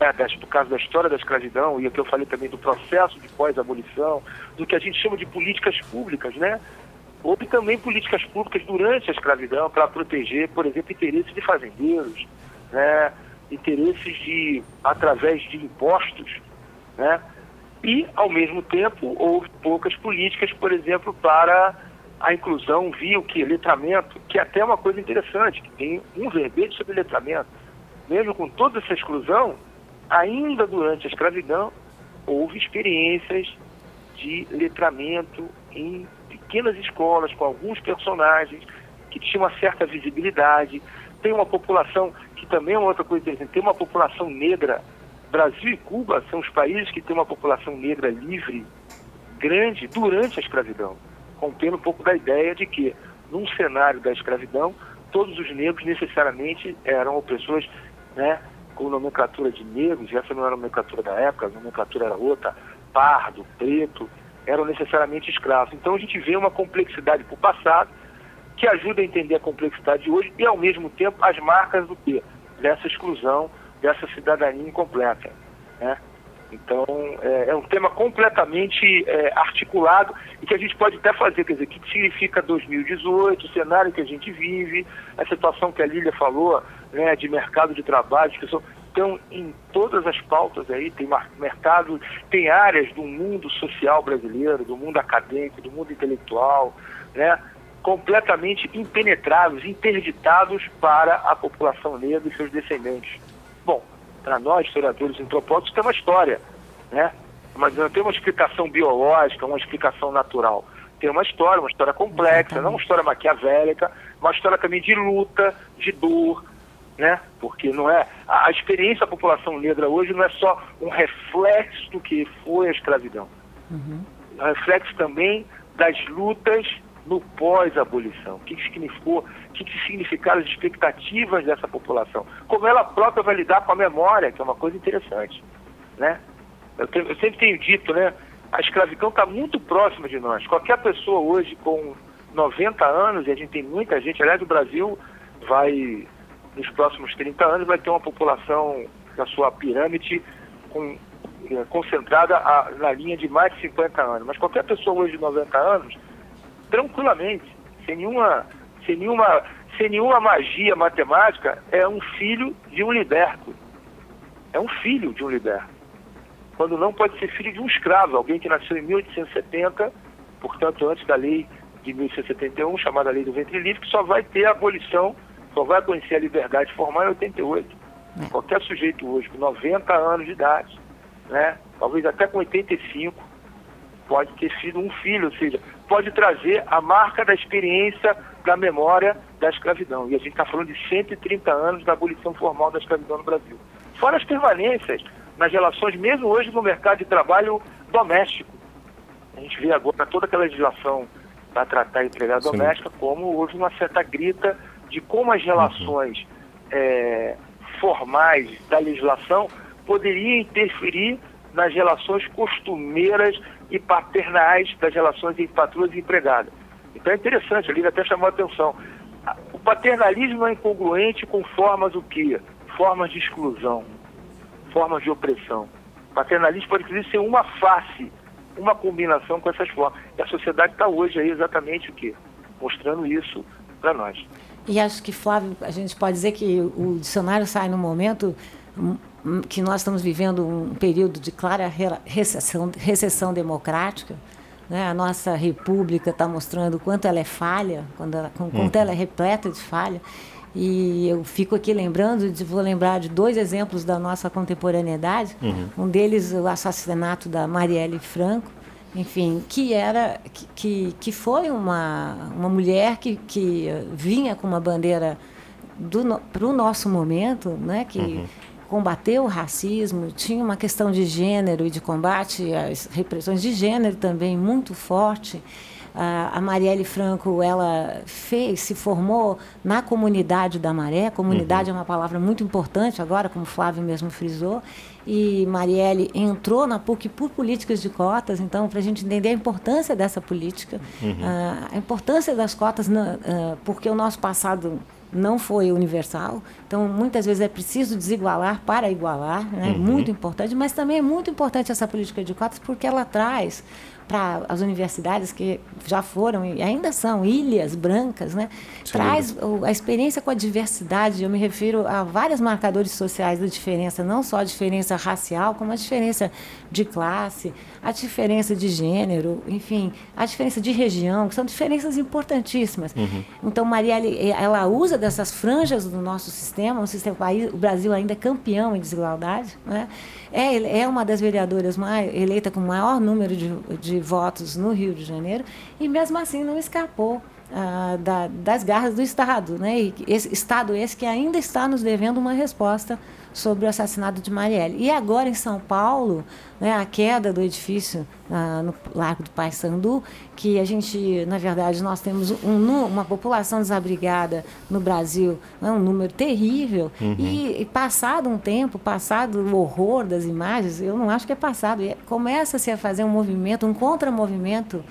né, do caso da história da escravidão, e aqui eu falei também do processo de pós-abolição, do que a gente chama de políticas públicas, né? Houve também políticas públicas durante a escravidão para proteger, por exemplo, interesses de fazendeiros, né? Interesses de, através de impostos, né? E, ao mesmo tempo, houve poucas políticas, por exemplo, para a inclusão via o que? Letramento, que é até é uma coisa interessante, que tem um verbete sobre letramento. Mesmo com toda essa exclusão, ainda durante a escravidão, houve experiências de letramento em pequenas escolas, com alguns personagens que tinham uma certa visibilidade. Tem uma população, que também é uma outra coisa interessante, tem uma população negra. Brasil e Cuba são os países que têm uma população negra livre, grande, durante a escravidão. Rompendo um pouco da ideia de que, num cenário da escravidão, todos os negros necessariamente eram pessoas né, com nomenclatura de negros, essa não era a nomenclatura da época, a nomenclatura era outra, pardo, preto, eram necessariamente escravos. Então a gente vê uma complexidade para o passado que ajuda a entender a complexidade de hoje e, ao mesmo tempo, as marcas do quê? Dessa exclusão, dessa cidadania incompleta. Né? Então, é, é, um tema completamente é, articulado e que a gente pode até fazer, quer dizer, o que significa 2018, o cenário que a gente vive, a situação que a Lília falou, né, de mercado de trabalho, de pessoas estão em todas as pautas aí, tem mercado, tem áreas do mundo social brasileiro, do mundo acadêmico, do mundo intelectual, né, completamente impenetráveis, interditados para a população negra e seus descendentes. Bom, para nós, historiadores antropólogos, tem uma história, né? Mas não tem uma explicação biológica, uma explicação natural. Tem uma história, uma história complexa, não uma história maquiavélica, uma história também de luta, de dor, né? Porque não é a, a experiência da população negra hoje não é só um reflexo do que foi a escravidão. Uhum. É um reflexo também das lutas no pós-abolição. O que, que significou, o que, que significaram as expectativas dessa população. Como ela própria vai lidar com a memória, que é uma coisa interessante, né? Eu, eu sempre tenho dito, né? A escravidão está muito próxima de nós. Qualquer pessoa hoje com 90 anos, e a gente tem muita gente, aliás, o Brasil vai nos próximos 30 anos vai ter uma população na sua pirâmide com, é, concentrada a, na linha de mais de 50 anos. Mas qualquer pessoa hoje de 90 anos, tranquilamente, sem nenhuma, sem nenhuma, sem nenhuma magia matemática, é um filho de um liberto. É um filho de um liberto. Quando não pode ser filho de um escravo, alguém que nasceu em 1870, portanto antes da lei de 1871, chamada Lei do Ventre Livre, que só vai ter a abolição só vai conhecer a liberdade formal em 88. É. Qualquer sujeito hoje com 90 anos de idade, né, talvez até com 85, pode ter sido um filho, ou seja, pode trazer a marca da experiência da memória da escravidão. E a gente está falando de 130 anos da abolição formal da escravidão no Brasil. Fora as permanências nas relações, mesmo hoje no mercado de trabalho doméstico. A gente vê agora toda aquela legislação para tratar a empregada doméstica, como houve uma certa grita de como as relações uhum. é, formais da legislação poderiam interferir nas relações costumeiras e paternais das relações entre patroas e empregada. Então é interessante, ali até chamou a atenção. O paternalismo é incongruente com formas o quê? Formas de exclusão, formas de opressão. O paternalismo pode inclusive ser uma face, uma combinação com essas formas. E a sociedade está hoje aí exatamente o quê? Mostrando isso para nós. E acho que, Flávio, a gente pode dizer que o dicionário sai no momento que nós estamos vivendo um período de clara recessão, recessão democrática. Né? A nossa república está mostrando quanto ela é falha, quando ela, quanto uhum. ela é repleta de falha. E eu fico aqui lembrando, de, vou lembrar de dois exemplos da nossa contemporaneidade. Uhum. Um deles, o assassinato da Marielle Franco, enfim, que era que, que foi uma, uma mulher que, que vinha com uma bandeira para o nosso momento, né, que uhum. Combateu o racismo, tinha uma questão de gênero e de combate às repressões de gênero também muito forte. A Marielle Franco, ela fez, se formou na comunidade da Maré. Comunidade uhum. é uma palavra muito importante agora, como o Flávio mesmo frisou e Marielle entrou na PUC por políticas de cotas, então, para a gente entender a importância dessa política, uhum. uh, a importância das cotas, na, uh, porque o nosso passado não foi universal, então muitas vezes é preciso desigualar para igualar, né? uhum. muito importante, mas também é muito importante essa política de cotas porque ela traz para as universidades que já foram e ainda são ilhas brancas, né? traz a experiência com a diversidade. Eu me refiro a vários marcadores sociais da diferença, não só a diferença racial, como a diferença de classe, a diferença de gênero, enfim, a diferença de região, que são diferenças importantíssimas. Uhum. Então, Marielle, ela usa dessas franjas do nosso sistema, um sistema o Brasil ainda é campeão em desigualdade, né? é, é uma das vereadoras mais, eleita com o maior número de, de votos no Rio de Janeiro, e mesmo assim não escapou ah, da, das garras do Estado, né? E esse Estado esse que ainda está nos devendo uma resposta sobre o assassinato de Marielle. E agora em São Paulo, né, a queda do edifício ah, no Largo do Paissandu, que a gente, na verdade, nós temos um, uma população desabrigada no Brasil, né, um número terrível, uhum. e, e, passado um tempo, passado o horror das imagens, eu não acho que é passado, começa-se a fazer um movimento, um contramovimento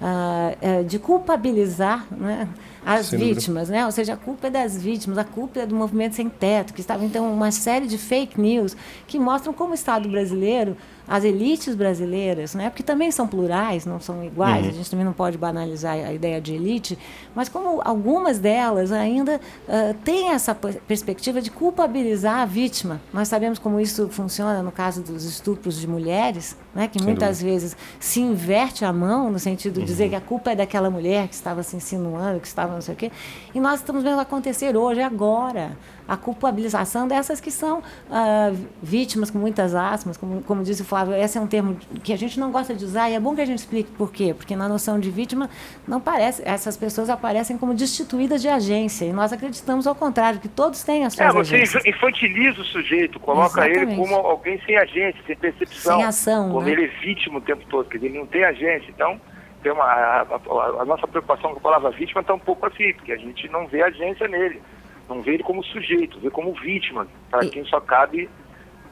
uh, de culpabilizar né, as Sem vítimas, né? ou seja, a culpa é das vítimas, a culpa é do movimento sem teto, que estava então uma série de fake news que mostram como o Estado brasileiro as elites brasileiras, né? porque também são plurais, não são iguais, uhum. a gente também não pode banalizar a ideia de elite, mas como algumas delas ainda uh, têm essa perspectiva de culpabilizar a vítima. Nós sabemos como isso funciona no caso dos estupros de mulheres, né? que Sem muitas dúvida. vezes se inverte a mão, no sentido de uhum. dizer que a culpa é daquela mulher que estava se insinuando, que estava não sei o quê, e nós estamos vendo acontecer hoje, agora a culpabilização dessas que são uh, vítimas com muitas asmas, como, como disse o Flávio, esse é um termo que a gente não gosta de usar e é bom que a gente explique por quê, porque na noção de vítima não parece, essas pessoas aparecem como destituídas de agência e nós acreditamos ao contrário, que todos têm as suas É, você agências. infantiliza o sujeito, coloca Exatamente. ele como alguém sem agência, sem percepção, sem ação, como né? ele é vítima o tempo todo, quer dizer, ele não tem agência, então tem uma, a, a, a nossa preocupação com a palavra vítima está um pouco assim, porque a gente não vê agência nele não vê ele como sujeito, vê como vítima, para quem só cabe,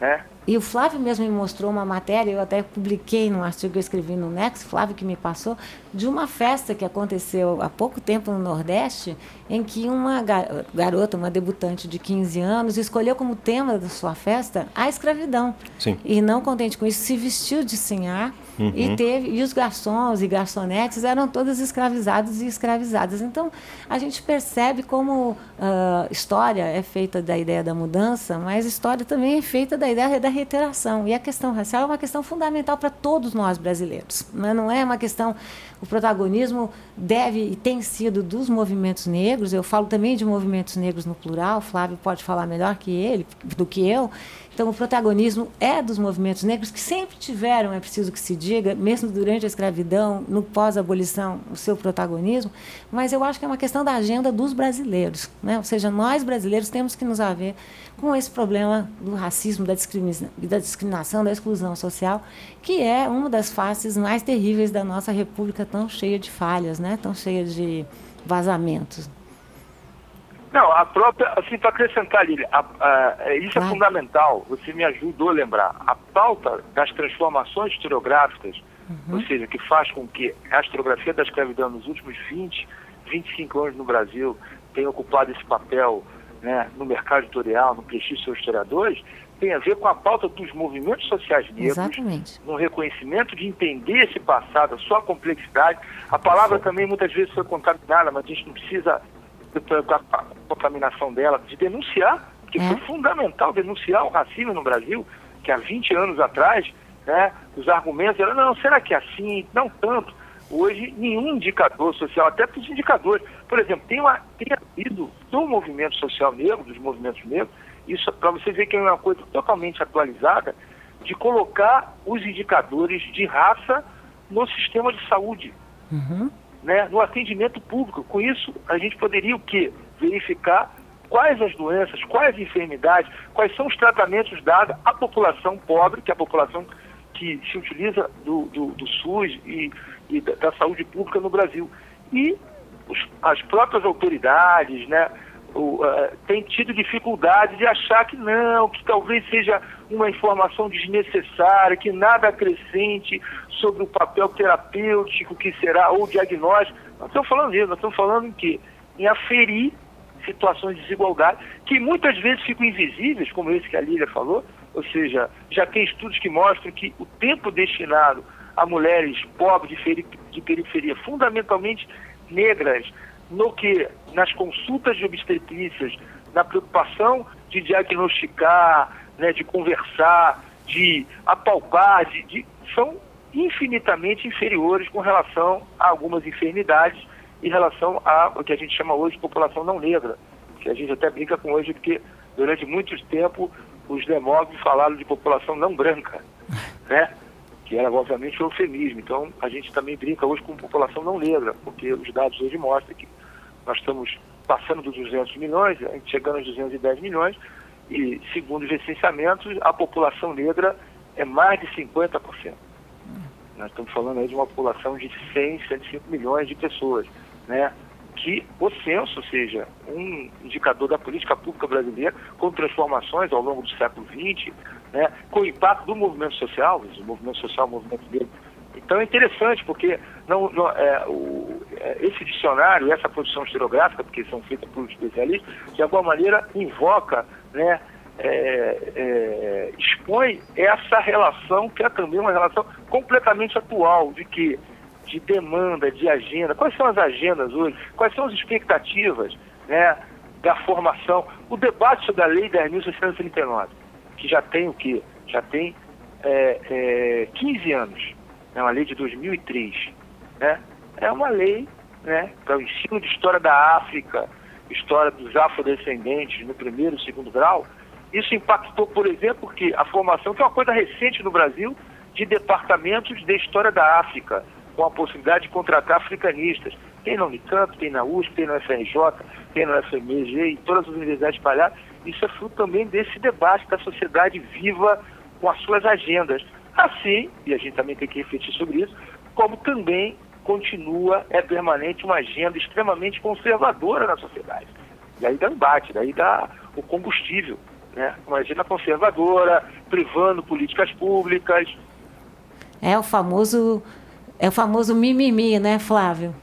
né? E o Flávio mesmo me mostrou uma matéria, eu até publiquei num artigo que eu escrevi no Nex, Flávio que me passou, de uma festa que aconteceu há pouco tempo no Nordeste, em que uma garota, uma debutante de 15 anos, escolheu como tema da sua festa a escravidão. Sim. E não contente com isso, se vestiu de sinhar Uhum. E, teve, e os garçons e garçonetes eram todos escravizados e escravizadas. Então, a gente percebe como uh, história é feita da ideia da mudança, mas história também é feita da ideia da reiteração. E a questão racial é uma questão fundamental para todos nós brasileiros. Né? Não é uma questão. O protagonismo deve e tem sido dos movimentos negros. Eu falo também de movimentos negros no plural. O Flávio pode falar melhor que ele, do que eu. Então, o protagonismo é dos movimentos negros, que sempre tiveram, é preciso que se diga, mesmo durante a escravidão, no pós-abolição, o seu protagonismo, mas eu acho que é uma questão da agenda dos brasileiros. Né? Ou seja, nós brasileiros temos que nos haver com esse problema do racismo, da, da discriminação, da exclusão social, que é uma das faces mais terríveis da nossa república, tão cheia de falhas, né? tão cheia de vazamentos. Não, a própria, assim, para acrescentar, a, é, isso é fundamental, você me ajudou a lembrar. A pauta das transformações historiográficas, uhum. ou seja, que faz com que a historiografia da escravidão nos últimos 20, 25 anos no Brasil tenha ocupado esse papel né, no mercado editorial, no prestígio dos historiadores, tem a ver com a pauta dos movimentos sociais negros, Exatamente. no reconhecimento de entender esse passado, a sua complexidade. A palavra também muitas vezes foi contaminada, mas a gente não precisa a contaminação dela, de denunciar, que é. foi fundamental denunciar o racismo no Brasil, que há 20 anos atrás, né, os argumentos eram, não, será que é assim? Não tanto. Hoje, nenhum indicador social, até para os indicadores. Por exemplo, tem, uma, tem havido do movimento social negro, dos movimentos negros, isso para você ver que é uma coisa totalmente atualizada, de colocar os indicadores de raça no sistema de saúde. Uhum né, no atendimento público. Com isso, a gente poderia o quê? Verificar quais as doenças, quais as enfermidades, quais são os tratamentos dados à população pobre, que é a população que se utiliza do, do, do SUS e, e da, da, saúde pública no Brasil. E os, as próprias autoridades, né, uh, têm tido dificuldade de achar que não, que talvez seja uma informação desnecessária, que nada acrescente sobre o papel terapêutico que será, ou diagnóstico. Nós estamos falando disso, nós estamos falando em quê? Em aferir situações de desigualdade, que muitas vezes ficam invisíveis, como esse que a Lília falou, ou seja, já tem estudos que mostram que o tempo destinado a mulheres pobres de periferia, fundamentalmente negras, no que nas consultas de obstetrícias, na preocupação de diagnosticar, né, de conversar, de apalpar, de, de, são infinitamente inferiores com relação a algumas enfermidades em relação ao que a gente chama hoje de população não negra, que a gente até brinca com hoje porque durante muito tempo os demógrafos falaram de população não branca, [laughs] né? que era obviamente um eufemismo. Então a gente também brinca hoje com população não negra, porque os dados hoje mostram que nós estamos passando dos 200 milhões, chegando aos 210 milhões, e segundo os recenseamentos, a população negra é mais de 50%. Nós estamos falando aí de uma população de 100, 105 milhões de pessoas, né? que o censo seja um indicador da política pública brasileira com transformações ao longo do século XX, né, com o impacto do movimento social, o movimento social, o movimento negro. Então é interessante, porque não, não é, o, esse dicionário, essa produção historiográfica, porque são feitas por especialistas, de alguma maneira invoca, né, é, é, expõe essa relação, que é também uma relação completamente atual, de que de demanda, de agenda. Quais são as agendas hoje? Quais são as expectativas né, da formação? O debate sobre a Lei 10.639, que já tem o quê? Já tem é, 15 anos. É uma lei de 2003. Né? É uma lei né, para o ensino de história da África, história dos afrodescendentes no primeiro e segundo grau. Isso impactou, por exemplo, que a formação, que é uma coisa recente no Brasil, de departamentos de história da África com a possibilidade de contratar africanistas. Tem na Unicamp, tem na USP, tem na FRJ, tem na FMG e todas as universidades espalhadas. Isso é fruto também desse debate da sociedade viva com as suas agendas. Assim, e a gente também tem que refletir sobre isso, como também continua, é permanente uma agenda extremamente conservadora na sociedade. Daí dá embate, daí dá o combustível. Né? Uma agenda conservadora, privando políticas públicas. É o famoso é o famoso mimimi, né, Flávio?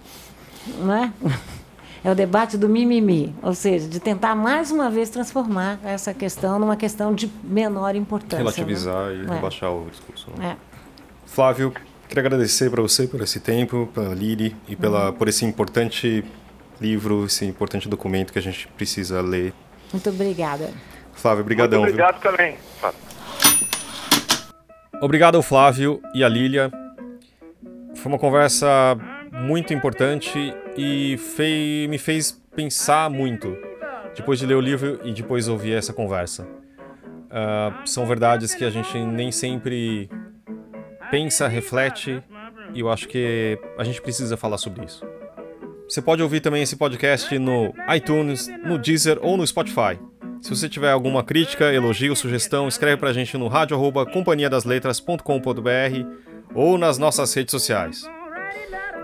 Não é? [laughs] É o debate do mimimi, ou seja, de tentar mais uma vez transformar essa questão numa questão de menor importância. Né? Relativizar né? e é. rebaixar o discurso. Né? É. Flávio, queria agradecer para você por esse tempo, pela Lili e pela, uhum. por esse importante livro, esse importante documento que a gente precisa ler. Muito obrigada. Flávio, obrigadão. Muito obrigado viu? também. Obrigado ao Flávio e à Lília foi uma conversa muito importante e fei, me fez pensar muito depois de ler o livro e depois ouvir essa conversa. Uh, são verdades que a gente nem sempre pensa, reflete e eu acho que a gente precisa falar sobre isso. Você pode ouvir também esse podcast no iTunes, no Deezer ou no Spotify. Se você tiver alguma crítica, elogio, sugestão, escreve pra gente no rádio@companhiadasletras.com.br ou nas nossas redes sociais.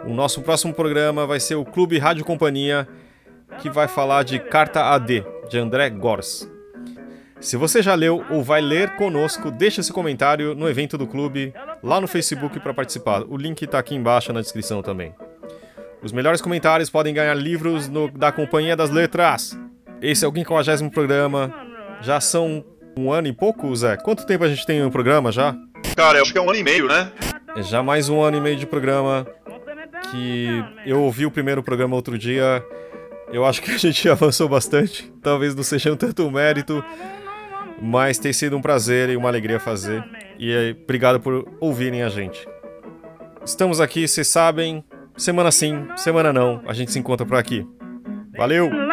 O nosso próximo programa vai ser o Clube Rádio Companhia, que vai falar de Carta AD, de André Gors. Se você já leu ou vai ler conosco, deixe esse comentário no evento do clube, lá no Facebook para participar. O link está aqui embaixo na descrição também. Os melhores comentários podem ganhar livros no, da Companhia das Letras. Esse é o 50 programa. Já são um ano e pouco, Zé? Quanto tempo a gente tem no programa já? Cara, acho que é um ano e meio, né? É já mais um ano e meio de programa que eu ouvi o primeiro programa outro dia. Eu acho que a gente [laughs] avançou bastante. Talvez não seja tanto mérito, mas tem sido um prazer e uma alegria fazer. E aí, obrigado por ouvirem a gente. Estamos aqui, vocês sabem, semana sim, semana não, a gente se encontra por aqui. Valeu!